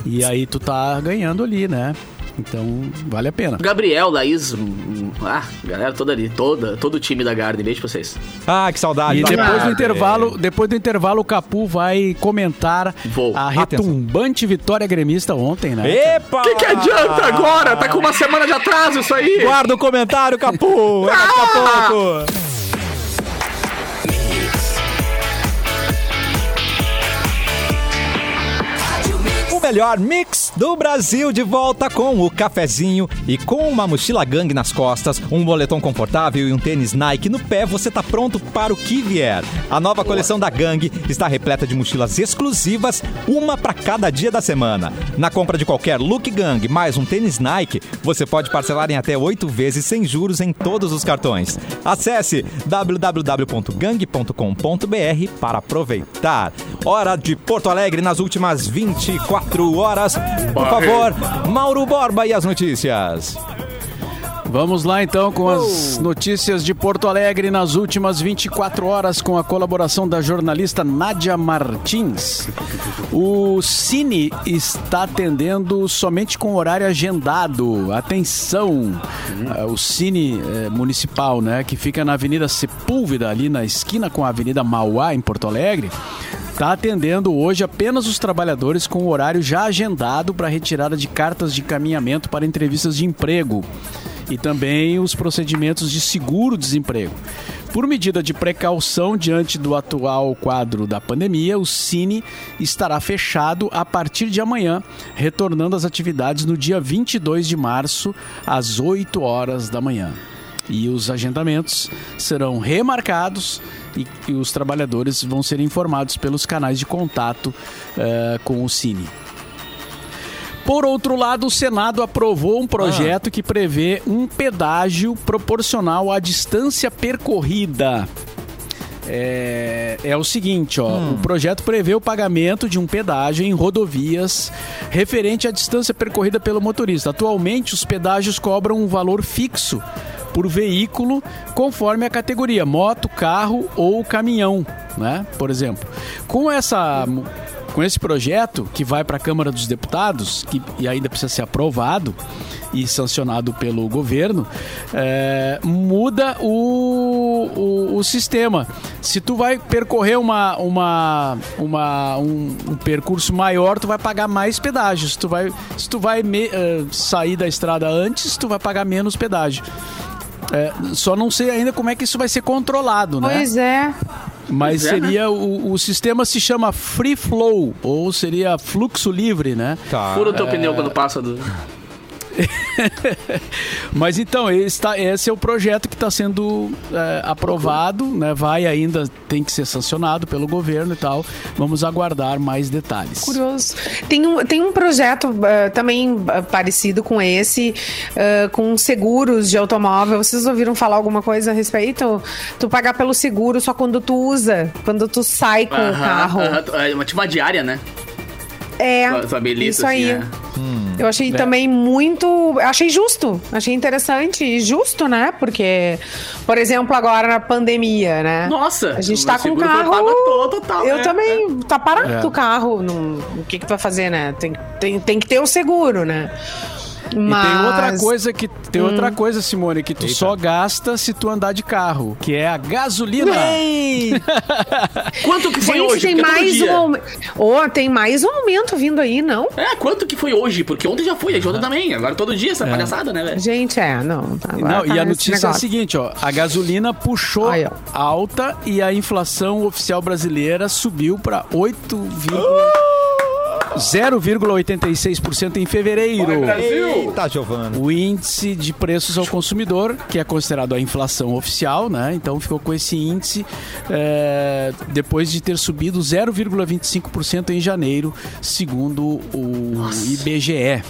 e aí tu tá ganhando ali, né? Então vale a pena. Gabriel, Laís, hum, ah, galera toda ali, toda, todo o time da Garden, beijo pra vocês. Ah, que saudade. E depois do intervalo, depois do intervalo, o Capu vai comentar Vou. a retumbante vitória gremista ontem, né? Epa! O que, que adianta agora? Tá com uma semana de atraso isso aí. Guarda o comentário, Capu! É daqui a Ah! pouco! Melhor mix do Brasil de volta com o cafezinho e com uma mochila gangue nas costas, um moletom confortável e um tênis Nike no pé, você tá pronto para o que vier. A nova coleção da Gangue está repleta de mochilas exclusivas, uma para cada dia da semana. Na compra de qualquer look Gang mais um tênis Nike, você pode parcelar em até oito vezes sem juros em todos os cartões. Acesse www.gang.com.br para aproveitar. Hora de Porto Alegre nas últimas 24 horas. Por favor, Mauro Borba e as notícias. Vamos lá então com as notícias de Porto Alegre nas últimas 24 horas com a colaboração da jornalista Nádia Martins. O Cine está atendendo somente com horário agendado. Atenção! Ah, O Cine eh, Municipal, né, que fica na Avenida Sepúlveda, ali na esquina com a Avenida Mauá, em Porto Alegre, está atendendo hoje apenas os trabalhadores com o horário já agendado para retirada de cartas de caminhamento para entrevistas de emprego e também os procedimentos de seguro-desemprego. Por medida de precaução diante do atual quadro da pandemia, o Cine estará fechado a partir de amanhã, retornando às atividades no dia 22 de março, às 8 horas da manhã. E os agendamentos serão remarcados e, e os trabalhadores vão ser informados pelos canais de contato eh, com o Cine. Por outro lado, o Senado aprovou um projeto que prevê um pedágio proporcional à distância percorrida. É, é o seguinte, ó, o projeto prevê o pagamento de um pedágio em rodovias referente à distância percorrida pelo motorista. Atualmente, os pedágios cobram um valor fixo por veículo conforme a categoria, moto, carro ou caminhão, né? Por exemplo. Com essa com esse projeto que vai para a Câmara dos Deputados, que e ainda precisa ser aprovado e sancionado pelo governo, é, muda o, o, o sistema. Se tu vai percorrer uma, uma, uma, um, um percurso maior, tu vai pagar mais pedágio. Se tu vai, se tu vai me- eh, sair da estrada antes, tu vai pagar menos pedágio. É, só não sei ainda como é que isso vai ser controlado, né? Pois é. Mas é, seria o, o sistema se chama free flow ou seria fluxo livre, né? Tá. Fura o teu pneu quando passa do. Mas então esse, tá- esse é o projeto que está sendo é, aprovado, né? Vai ainda tem que ser sancionado pelo governo e tal. Vamos aguardar mais detalhes. Curioso. Tem um, tem um projeto eh, também eh, parecido com esse, eh, com seguros de automóvel. Vocês ouviram falar alguma coisa a respeito? Tu pagar pelo seguro só quando tu usa, quando tu sai com o carro. aham, é uma- tipo uma diária, né? É, tua beleza, isso aí. assim, Eu achei também muito. Achei justo. Achei interessante e justo, né? Porque, por exemplo, agora na pandemia, né? Nossa! A gente o tá com seguro carro. total, eu né? também. Tá parado É. o carro. Não, o que, que tu vai fazer, né? Tem, tem, tem que ter o seguro, né? E tem Mas- outra coisa que tem outra coisa, Simone, que tu Eita. só gasta se tu andar de carro, que é a gasolina. Quanto que foi Gente, hoje? tem Porque é mais um aumento. Oh, tem mais um aumento vindo aí, não? É, quanto que foi hoje? Porque ontem já foi, ontem também. Agora todo dia essa palhaçada, né, velho? Gente, é, não. Agora Não, tá e a esse notícia é a seguinte, ó, a gasolina puxou ó. alta e a inflação oficial brasileira subiu para 8, 0,86% em fevereiro. Eita, Giovana. O índice de preços ao consumidor, que é considerado a inflação oficial, né? Então ficou com esse índice é, depois de ter subido 0,25% em janeiro, segundo o IBGE.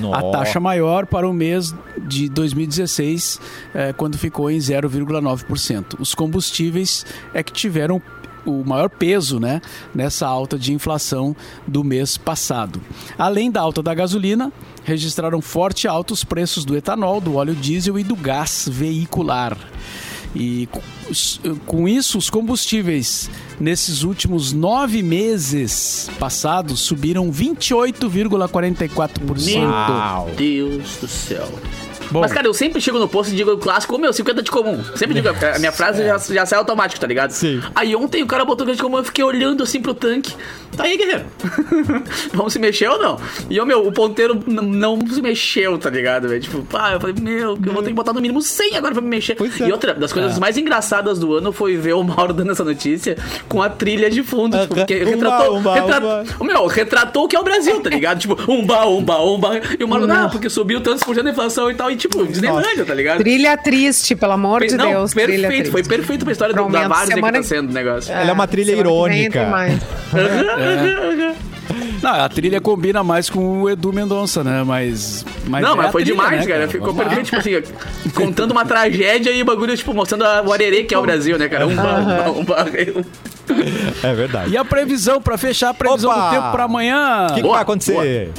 Nossa. A taxa maior para o mês de 2016, é, quando ficou em 0,9%. Os combustíveis é que tiveram o maior peso né, nessa alta de inflação do mês passado. Além da alta da gasolina, registraram forte alta os preços do etanol, do óleo diesel e do gás veicular. E com- isso, os combustíveis nesses últimos nove meses passados subiram 28,44%. Uau. Deus do céu. Bom. Mas, cara, eu sempre chego no posto e digo o clássico, meu, 50 de comum. Sempre digo, a minha frase já, já sai automático, tá ligado? Sim. Aí ontem o cara botou 50 de comum, eu fiquei olhando assim pro tanque. Tá aí, guerreiro. Vamos se mexer ou não? E, ô meu, o ponteiro não se mexeu, tá ligado, velho? Tipo, pá, eu falei, meu, eu vou ter que botar no mínimo 100 agora pra me mexer. É. E outra das coisas mais engraçadas do ano foi ver o Mauro dando essa notícia com a trilha de fundo. Tipo, porque retratou. umba, retratou o meu, retratou o que é o Brasil, tá ligado? tipo, umba, umba, umba. E o Mauro, não, porque subiu tantos por cento da inflação e tal. E tipo, Disneylândia, tá ligado? Trilha triste, pelo amor de não, Deus. trilha perfeito, foi perfeito pra história do, da várzea que semana tá sendo o negócio. Ela é uma trilha que vem irônica. Não, a trilha combina mais com o Edu Mendonça, né? Mas. mas não, é mas foi trilha, demais, né, cara. Ficou Vamos lá. perfeito, tipo assim, contando uma tragédia e o bagulho, tipo, mostrando a- o arerê que é o Brasil, né, cara? Um ba, um ba, É verdade. E a previsão, pra fechar a previsão Opa! do tempo pra amanhã. O que, que Boa, vai acontecer?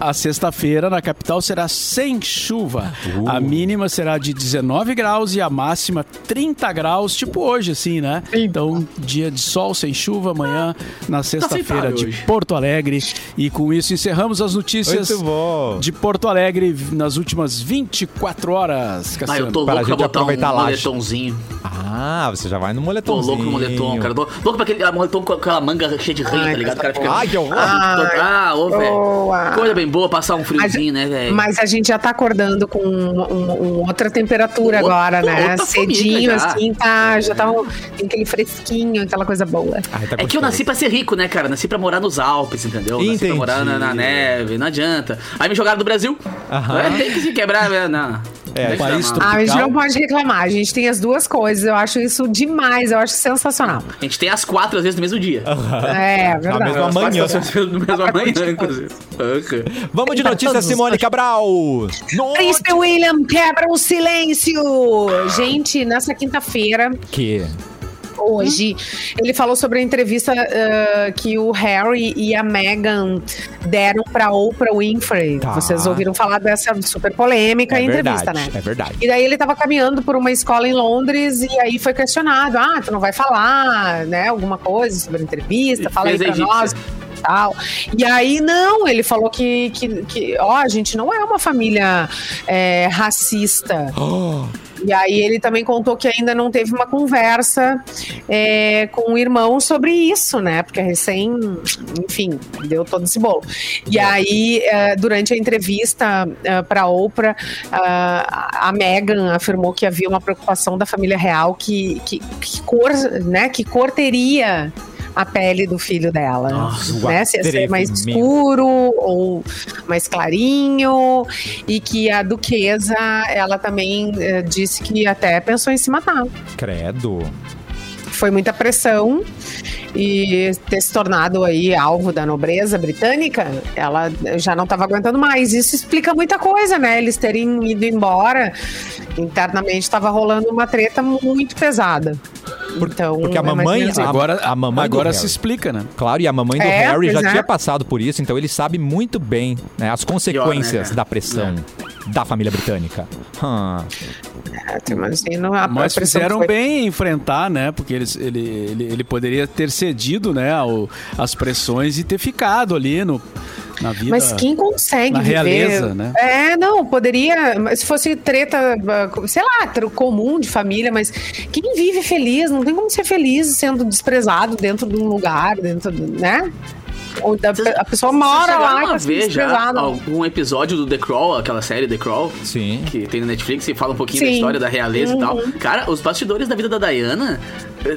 A sexta-feira na capital será sem chuva. Uh. A mínima será de 19 graus e a máxima 30 graus, tipo hoje, assim, né? Então, dia de sol sem chuva amanhã, na sexta-feira aceitável de hoje. Porto Alegre. E com isso encerramos as notícias de Porto Alegre nas últimas 24 horas. Ah, eu tô louco pra botar um aproveitar laje. moletomzinho. Ah, você já vai no Tô moletomzinho. louco no moletom, cara. Tô louco pra aquele ah, moletom com aquela manga cheia de Ai, tá ligado? O cara fica. Ai, que horror. Ah, ô, velho. Coisa bem boa, passar um Mas, friozinho, né, velho? mas a gente já tá acordando com um- um- um outra temperatura Outra- agora, né? outra Cedinho, assim, tá. Já tá. um- Tem aquele fresquinho, aquela coisa boa. Ai, tá É que eu nasci pra ser rico, né, cara? Nasci pra morar nos Alpes, entendeu? Nasci Entendi. pra morar na, na neve, não adianta. Aí me jogaram do Brasil. Aham. É, tem que se quebrar, né? Não. É, Deixa país tropical. Ah, a gente não pode reclamar. A gente tem as duas coisas. Eu acho isso demais. Eu acho sensacional. A gente tem as quatro, às vezes, no mesmo dia. É, Na verdade. mesma As manhã. no mesmo amanhã, inclusive. Vamos de Pra notícias. Simone Cabral. Príncipe William quebra o silêncio. Gente, nessa quinta-feira, Que? Hoje, ele falou sobre a entrevista ah, que o Harry e a Meghan deram pra Oprah Winfrey. Tá. Vocês ouviram falar dessa super polêmica É entrevista, verdade, né? é verdade. E daí ele tava caminhando por uma escola em Londres e aí foi questionado: ah, tu não vai falar, né, alguma coisa sobre a entrevista, fala aí pra nós. Tal. E aí, não, ele falou que, que, que ó, a gente não é uma família é, racista. E aí ele também contou que ainda não teve uma conversa é, com o irmão sobre isso, né? Porque recém, enfim, deu todo esse bolo. E aí, é, durante a entrevista é, para Oprah, a, a Meghan afirmou que havia uma preocupação da família real que, que, que cor, né? Que cor teria a pele do filho dela, Nossa, né? Se ia ser mais escuro ou mais clarinho e que a duquesa ela também eh, disse que até pensou em se matar. Credo. Foi muita pressão e ter se tornado aí alvo da nobreza britânica, ela já não estava aguentando mais. Isso explica muita coisa, né? Eles terem ido embora. Internamente estava rolando uma treta muito pesada. Então, porque a é mamãe- a-. Agora, a mamãe agora Harry. se explica, né? Claro, e a mamãe do É, Harry já é. tinha passado por isso, então ele sabe muito bem né, as consequências cara? da pressão da família britânica. Hum. É, assim, Mas pressão fizeram foi- bem em enfrentar, né? Porque eles, ele, ele, ele poderia ter cedido, né, ao, às pressões e ter ficado ali no, na vida. Mas quem consegue na viver? realeza, né? É, não, poderia. mas Se fosse treta, ah, sei lá, comum de família, mas quem vive feliz, não tem como ser feliz sendo desprezado dentro de um lugar, dentro, do- né? Onde a, a pessoa mora lá chegaram e tá ver já algum episódio do The Crawl, aquela série The Crawl? Sim. Que tem no Netflix e fala um pouquinho da Sim. história da realeza e tal. Cara, os bastidores da vida da Diana,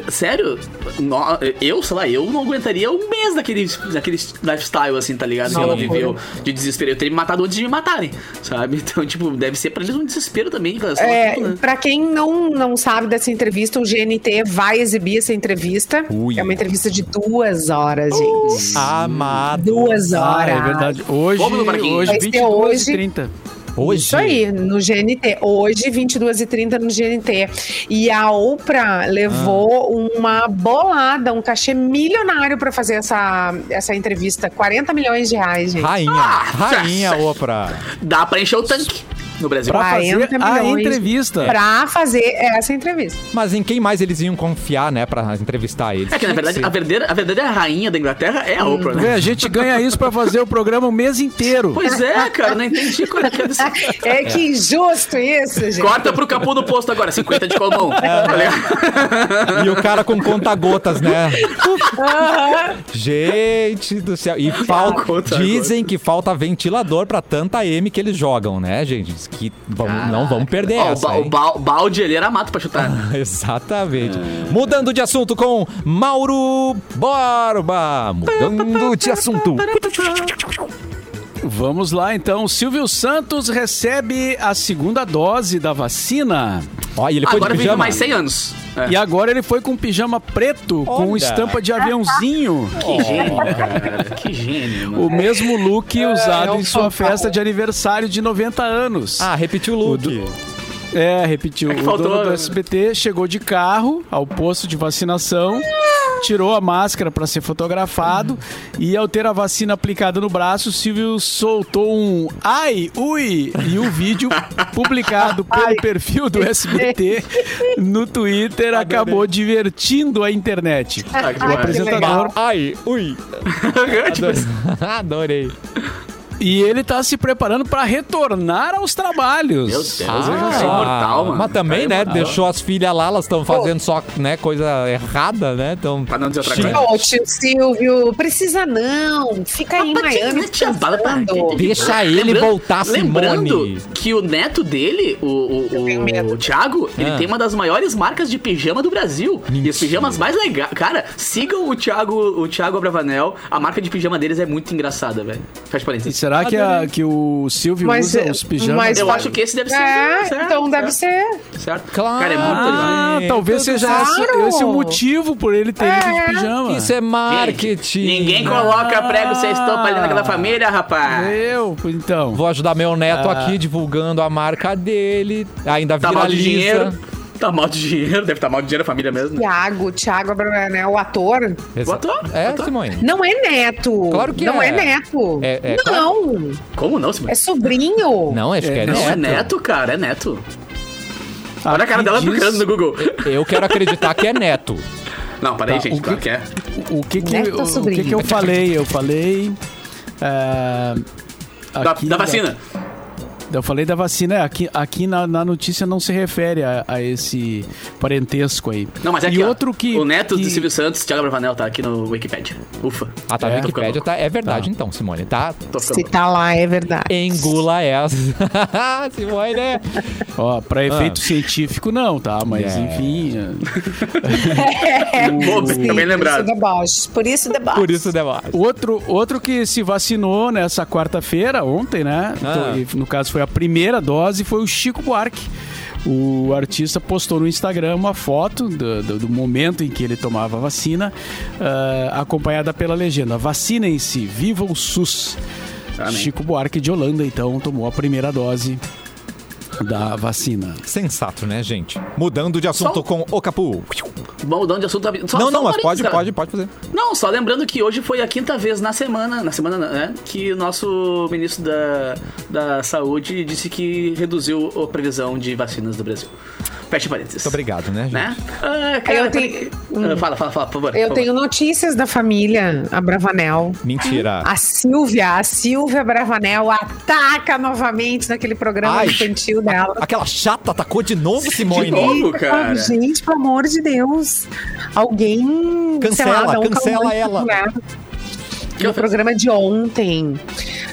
sério, nó- eu, sei lá, eu não aguentaria um mês daquele, daquele lifestyle, assim, tá ligado? Que ela viveu de desespero. Eu teria me matado antes de me matarem, sabe? Então, tipo, deve ser pra eles um desespero também. em relação a É, tudo, né? pra quem não, não sabe dessa entrevista, o GNT vai exibir essa entrevista. Ui. É uma entrevista de duas horas, gente. Amado. Duas Ah, horas. é verdade. Hoje, hoje Vai ser 22 hoje. e 30. Hoje. Isso aí, no GNT. Hoje, 22h30 no GNT. E a Oprah levou uma bolada, um cachê milionário pra fazer essa, essa entrevista. 40 milhões de reais, gente. Rainha, Ah, rainha, Oprah. Dá pra encher o tanque no Brasil. Pra fazer 40 a entrevista. Pra fazer essa entrevista. Mas em quem mais eles iam confiar, né, pra entrevistar eles? É que, na verdade, a verdadeira, a verdadeira rainha da Inglaterra é a Oprah, Vê, né? a gente ganha isso pra fazer o programa o mês inteiro. Pois é, cara, não entendi qual é que é desse... É que injusto isso, gente. Corta pro capô do posto agora, 50 de colmão. É. Tá ligado? E o cara com conta-gotas, né? Gente do céu. E falta, dizem que falta ventilador pra tanta M que eles jogam, né, gente? Que vamos- não vamos perder Ó, o, essa, o ba- o balde ele era mato pra chutar. Exatamente. Mudando de assunto com Mauro Borba. Mudando de assunto. Vamos lá então. Silvio Santos recebe a segunda dose da vacina. E ele foi Agora de pijama. mais 100 anos. É. E agora ele foi com pijama preto, com Olha. estampa de aviãozinho. Que gênio, cara. Que gênio, mano. O mesmo look usado é um em sua fanfarrão. festa de aniversário de 90 anos. Ah, repetiu o look. É, repetiu. É o faltou, dono do? SBT chegou de carro ao posto de vacinação, tirou a máscara para ser fotografado e ao ter a vacina aplicada no braço, Silvio soltou um ai, ui e o vídeo publicado pelo Ai. perfil do SBT no Twitter acabou divertindo a internet. Ah, que O apresentador Ai, ui. Tipo, Adorei. e ele tá se preparando para retornar aos trabalhos. Meu Deus, Ah, veja só. imortal, mano. Mas também, Cara, né? imortal. Deixou as filhas lá, elas estão fazendo só, né, coisa errada, né? Então. Pra não dizer outra coisa. Ô, tio Silvio, precisa não. Fica aí em Miami Tia Bala tá-. Deixa ele Lembrando- voltar, Lembrando Simone. que o neto dele, o, o, Eu o, o Thiago, ele Ah. tem uma das maiores marcas de pijama do Brasil. E os pijamas mais legais. Cara, sigam o Thiago, o Thiago Abravanel. A marca de pijama deles é muito engraçada, velho. Faz E parênteses. Será que, a- que o Silvio Mas, usa é, os pijamas? mas Eu acho que esse deve ser. É, certo, então deve certo, ser. Certo? Claro. Cara, é muito Ah, talvez tudo seja claro. esse, esse o motivo por ele ter ido de É. pijama. Isso é Gente, marketing. Ninguém coloca prego sem estopa ali naquela família, rapaz. Eu, então. Vou ajudar meu neto Ah. aqui divulgando a marca dele. Ainda Tá mal de dinheiro. Tá mal de dinheiro. Deve estar mal de dinheiro a família mesmo. né? Tiago, Tiago né, o ator. Exa- O ator, É, o ator. Simone. Não é neto. Claro que não é. é. neto. É- é não, Como não, Simone? é sobrinho. Não, acho que é, É, Não, neto. é neto, cara, é neto. Olha a Aqui cara dela diz- procurando no Google. Eu quero acreditar que é neto. Não, peraí, Tá, gente, o claro que- que é. O que que, Neto o, o que que eu falei? Eu falei... é, Da, aqui da vacina. Eu falei da vacina. é, Aqui, aqui na, na notícia não se refere a, a esse parentesco aí. Não, mas é e aqui, ó, outro que... O neto que... do Silvio Santos, Thiago Bravanel, tá aqui no Wikipedia. Ufa. Ah, tá É, no Wikipédia, ficando tá, é verdade então, Simone, tá? Se tá lá, é verdade. Engula essa. Simone, né? Ó, pra efeito científico não, tá? Mas É. enfim... Pô, Sim, bem lembrado. Por isso deboche. Por isso debate. Outro, outro que se vacinou nessa quarta-feira, ontem, né? Ah. E no caso foi a primeira dose, foi o Chico Buarque. O artista postou no Instagram uma foto do, do- do momento em que ele tomava a vacina, ah, acompanhada pela legenda: Vacinem-se, viva o SUS. Amém. Chico Buarque de Holanda, então, tomou a primeira dose da vacina. Sensato, né, gente? Mudando de assunto Só- com o Capu. Vamos mudar de assunto. Só, não, só não, mas pode, cara. pode, pode fazer. Não, só lembrando que hoje foi a quinta vez na semana, na semana, né, que o nosso ministro da, da Saúde disse que reduziu a previsão de vacinas do Brasil. Fecha parênteses. Muito obrigado, né, gente? Né? Ah, cara, Eu tenho- Ah, Fala, fala, fala, por favor. Eu por tenho notícias da família Abravanel. Mentira. A Silvia, a Silvia Bravanel ataca novamente naquele programa Ai. infantil dela. Aquela chata atacou de novo, Simone. De novo? cara. Gente, pelo amor de Deus. Alguém. sei Cancela, lá, um cancela ela. Que No programa de ontem,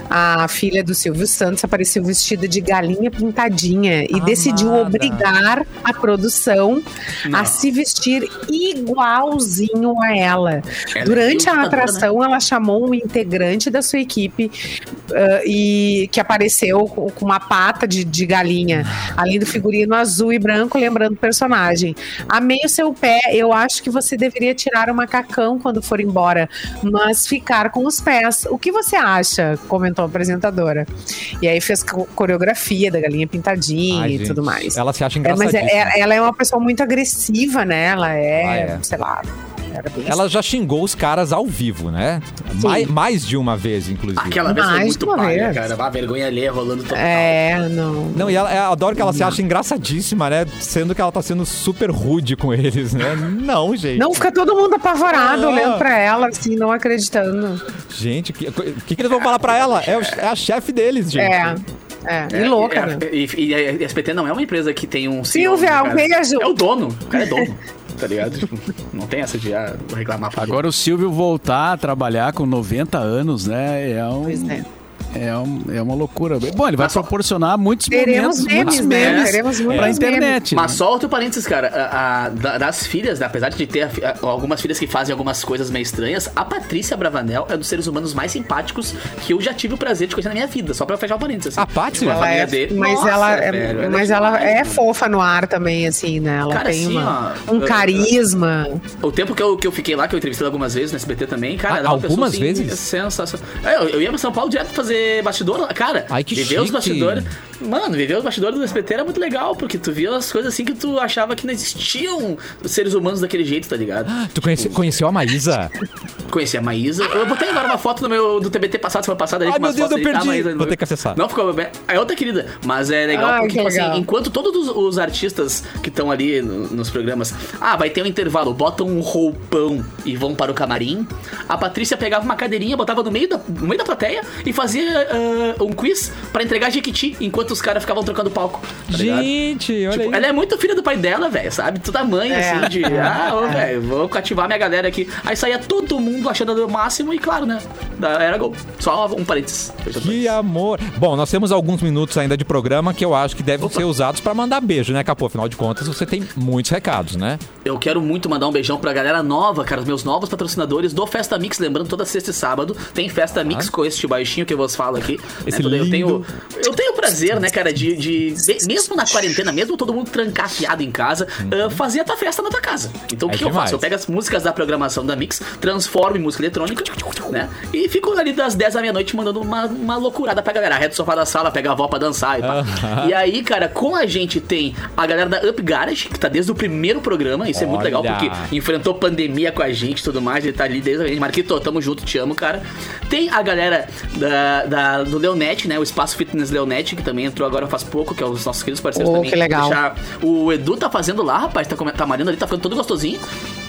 a filha do Silvio Santos apareceu vestida de galinha pintadinha e decidiu Amada. obrigar a produção Não. a se vestir igualzinho a ela. Ela é Durante a lutadora, atração, ela chamou um integrante da sua equipe ah, e que apareceu com com uma pata de, de galinha, além do figurino azul e branco, lembrando o personagem. Amei o seu pé, eu acho que você deveria tirar o macacão quando for embora, mas ficar com os pés. O que você acha? Comentou a apresentadora. E aí fez co- coreografia da galinha pintadinha Ai, e gente, tudo mais. Ela se acha É, mas é- é- ela é uma pessoa muito agressiva, né? Ela é, Ah, é. sei lá. Ela já xingou os caras ao vivo, né? Mais, mais de uma vez, inclusive. Aquela vez foi Mais muito de uma paia, vez. cara. Uma vergonha alheia rolando total. É, não. Não, e ela, eu adoro que ela se acha engraçadíssima, né? Sendo que ela tá sendo super rude com eles, né? Não, gente. Não, fica todo mundo apavorado Ah. olhando pra ela, assim, não acreditando. Gente, o que, que, que eles vão falar pra ela? É, é a chefe deles, gente. É. É, É, e louca, é, né? E, e a SPT não é uma empresa que tem um Silvia, um beijo. É o dono. O cara é dono. Tá ligado? Tipo, não tem essa de ah, reclamar Agora o Silvio voltar a trabalhar com 90 anos, né? É, um, Pois é. É, um- é uma loucura. Bom, ele vai Mas só- proporcionar muitos Teremos momentos, muitos memes, né? memes Teremos muitos pra memes. internet. Mas né? só outro parênteses, cara. A, a- da- das filhas, né, apesar de ter a fi- a- algumas filhas que fazem algumas coisas meio estranhas, a Patrícia Bravanel é dos seres humanos mais simpáticos que eu já tive o prazer de conhecer na minha vida. Só pra fechar o parênteses. A Paty? Tipo, a Ela família é, dele. mas Nossa, ela, é, velho, ela mas é ela demais, é fofa no ar também, assim, né? Ela Cara, tem assim, uma- ó, um eu- carisma. O tempo que eu, que eu fiquei lá, que eu entrevistei ela algumas vezes no SBT também, cara, Ah, ela é uma pessoa, algumas assim, vezes? Sensacional. É, eu, eu ia pra São Paulo direto fazer bastidor, cara. Ai, que viver os chique. bastidores. Mano, viver os bastidores do SBT era muito legal, porque tu via as coisas assim que tu achava que não existiam seres humanos daquele jeito, tá ligado? Tu conhece- conheceu a Maísa? Conheci a Maísa. Eu botei agora uma foto no meu do TBT passado, semana passada ali Ai, meu Deus, eu ali, tá, perdi. Maísa, Vou ter que acessar. Não ficou bem. É outra querida, mas é legal Ai, porque, que tipo assim, legal. enquanto todos os, os artistas que estão ali no- nos programas, ah, vai ter um intervalo, botam um roupão e vão para o camarim, a Patrícia pegava uma cadeirinha, botava no meio da, no meio da plateia e fazia ah, um quiz pra entregar Jequiti enquanto os caras ficavam trocando palco. Tá ligado? Gente, olha Tipo, aí. ela é muito filha do pai dela, velho, sabe? Toda mãe, É. assim, de, ah, ô, velho, vou cativar minha galera aqui. Aí saía todo mundo achando o máximo e, claro, né? Era gol. Só um parênteses. Que parênteses. amor. Bom, nós temos alguns minutos ainda de programa que eu acho que devem ser usados pra mandar beijo, né, Capô? Afinal de contas, você tem muitos recados, né? Eu quero muito mandar um beijão pra galera nova, cara, os meus novos patrocinadores do Festa Mix. Lembrando, toda sexta e sábado tem Festa Mix com este baixinho que eu vos falo aqui. Esse Né, eu, tenho, lindo. eu tenho o prazer, né, cara, de, de- mesmo na quarentena, mesmo todo mundo trancafiado em casa, ah, fazer a tua festa na tua casa. Então o É que, que eu faço? Eu pego as músicas da programação da Mix, transformo em música eletrônica, né? E fico ali das 10 à meia-noite mandando uma, uma loucurada pra galera. Reta do sofá da sala, pega a avó pra dançar e pá. Aham. E aí, cara, com a gente tem a galera da Up Garage, que tá desde o primeiro programa. Isso é muito legal, Olha. porque enfrentou pandemia com a gente e tudo mais. Ele tá ali desde a gente. Marquito, tamo junto, te amo, cara. Tem a galera da, da- do Leonet, né? O Espaço Fitness Leonet, que também entrou agora faz pouco, que é os nossos queridos parceiros Oh, também. que legal. Deixar- O Edu tá fazendo lá, rapaz, tá, come- tá ali, tá ficando todo gostosinho.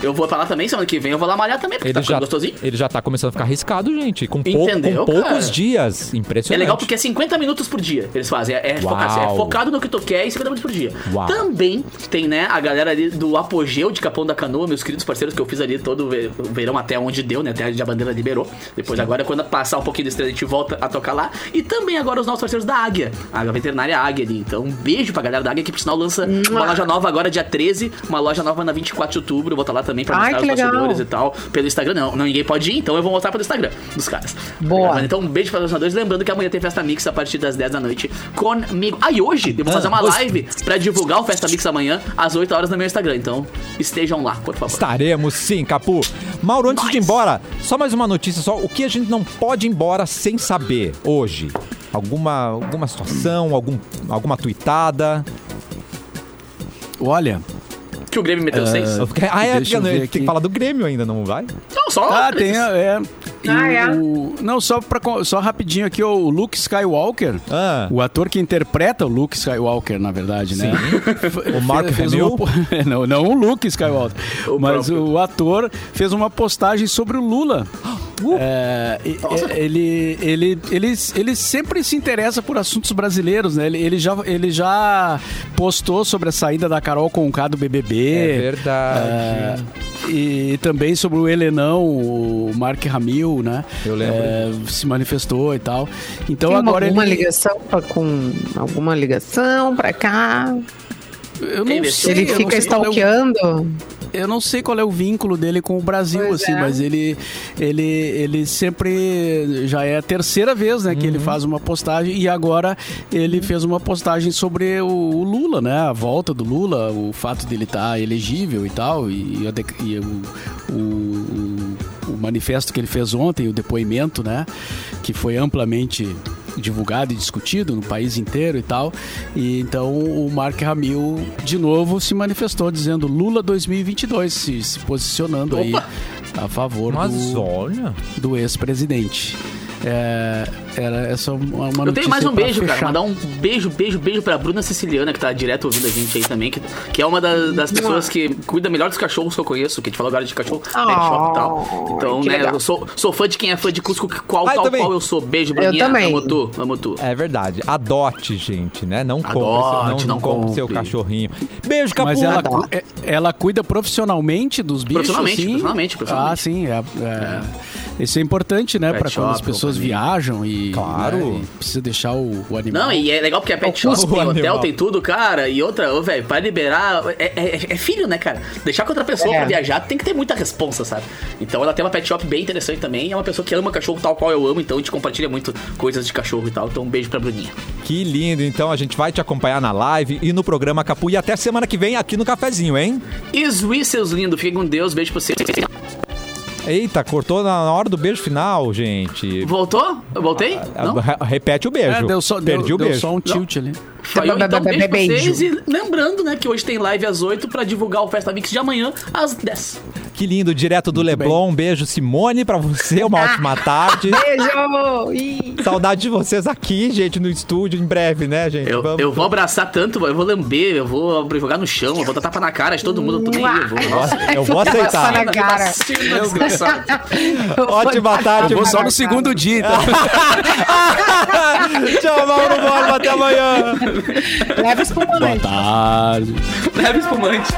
Eu vou pra lá também, semana que vem eu vou lá malhar também, porque Ele tá ficando já, gostosinho. ele já tá começando a ficar arriscado, gente. Com, pou- Entendeu, com poucos dias. É Impressionante. legal porque é 50 minutos por dia eles fazem. É, é focado, é focado no que tu quer e 50 minutos por dia. Uau. Também tem, né, a galera ali do Apogeu de Capão da Canoa, meus queridos parceiros que eu fiz ali todo o ve- o verão até onde deu, né? Até onde a bandeira liberou. Depois, agora, quando passar um pouquinho de estrela, a gente volta a tocar lá. E também agora os nossos parceiros da Águia, a veterinária Águia ali. Então, um beijo pra galera da Águia que, por sinal, lança uma loja nova agora, dia 13, uma loja nova na 24 de outubro. Eu vou estar lá também pra Ai, mostrar os legal. bastidores e tal. Pelo Instagram, não, não ninguém pode ir, então eu vou mostrar pelo Instagram dos caras. Boa. Mas então, um beijo para os patrocinadores. Lembrando que amanhã tem Festa Mix a partir das 10 da noite comigo. Ah, e hoje eu vou fazer uma hoje. live pra divulgar o Festa Mix amanhã às 8 horas no meu Instagram. Então, estejam lá, por favor. Estaremos sim, Capu. Mauro, antes de ir Nice. embora, só mais uma notícia só. O que a gente não pode ir embora sem saber hoje? Alguma, alguma situação, algum, alguma tuitada? Olha, Que o Grêmio meteu seis. Ah, é, Deixa eu porque ver tem aqui. que falar do Grêmio ainda, não vai? Não, só. Ah, tem. É, e Ah, é? o- não, só, pra, só rapidinho aqui, o Luke Skywalker, Ah. o ator que interpreta o Luke Skywalker, na verdade, né? O Mark fez uma não, não o Luke Skywalker, O mas próprio. o ator fez uma postagem sobre o Lula. Uh. É, ele, ele, ele, ele sempre se interessa por assuntos brasileiros, né? Ele, ele, já, ele já postou sobre a saída da Carol Conká do BBB. É verdade. É, e também sobre o Helenão, o Mark Hamill, né? Eu lembro. É, se manifestou e tal. Então Tem agora alguma ele. ligação pra- com alguma ligação pra cá? Eu não investido? sei, Ele fica é stalkeando? Eu não sei qual é o vínculo dele com o Brasil, Pois assim, é. mas ele, ele, ele sempre já é a terceira vez, né, que Uhum. ele faz uma postagem e agora ele fez uma postagem sobre o, o Lula, né, a volta do Lula, o fato dele estar elegível e tal, e, a dec- e o, o, o manifesto que ele fez ontem, o depoimento, né, que foi amplamente divulgado e discutido no país inteiro e tal. E então o Mark Hamill de novo se manifestou dizendo Lula 2022, se, se posicionando aí Opa! a favor Mas do, olha. do ex-presidente. É, era essa uma, uma Eu tenho mais um beijo, cara. fechar. Mandar um beijo, beijo, beijo pra Bruna Siciliana, que tá direto ouvindo a gente aí também, que, que é uma das, das pessoas que cuida melhor dos cachorros que eu conheço, que a gente falou agora de cachorro pet shop e tal. Então, né, legal. eu sou, sou fã de quem é fã de Cusco, qual Ah, eu tal também. qual eu sou. Beijo, Bruninha. também. Amo tu, amo tu. É verdade. Adote, gente, né? Não compre, Adote, seu, não, não compre seu cachorrinho. Beijo, Capu. Mas ela, é- ela cuida profissionalmente dos bichos, Profissionalmente, assim? profissionalmente, profissionalmente. Ah, sim. É, é. Isso é importante, né? Pet Pra quando as shop, pessoas viajam e, Claro. né, e precisa deixar o, o animal. Não, e é legal porque é pet O shop, tem hotel, animal. tem tudo, cara. E outra, ô, velho, pra liberar. É, é- é filho, né, cara? Deixar com outra pessoa É. pra viajar tem que ter muita responsa, sabe? Então ela tem uma pet shop bem interessante também. É uma pessoa que ama cachorro tal qual eu amo, então a gente compartilha muito coisas de cachorro e tal. Então um beijo pra Bruninha. Que lindo. Então a gente vai te acompanhar na live e no programa Capu. E até semana que vem aqui no cafezinho, hein? Isui, seus lindos, fiquem com Deus, beijo pra vocês. Eita, cortou na hora do beijo final, gente. Voltou? Eu voltei? Não? Re- Repete o beijo. É, deu só, Perdi deu, o deu beijo. só um tilt ali. Então beijo pra vocês. E lembrando, né, que hoje tem live às 8 pra divulgar o Festa Mix de amanhã às 10. Que lindo, direto do Leblon. Um beijo, Simone, pra você. Uma ótima tarde. Beijo! Saudade de vocês aqui, gente, no estúdio, em breve, né, gente? Eu, Vamos- eu vou abraçar tanto, eu vou lamber, eu vou jogar no chão, eu vou dar tapa na cara de todo mundo, eu tô aí, eu vou. Eu vou aceitar. na cara. vacina desgraçado. Ótima tarde. Eu vou só no segundo dia, então. Tchau, Mauro Borba. Até amanhã. Leva espumante. Boa tarde. Leve espumante.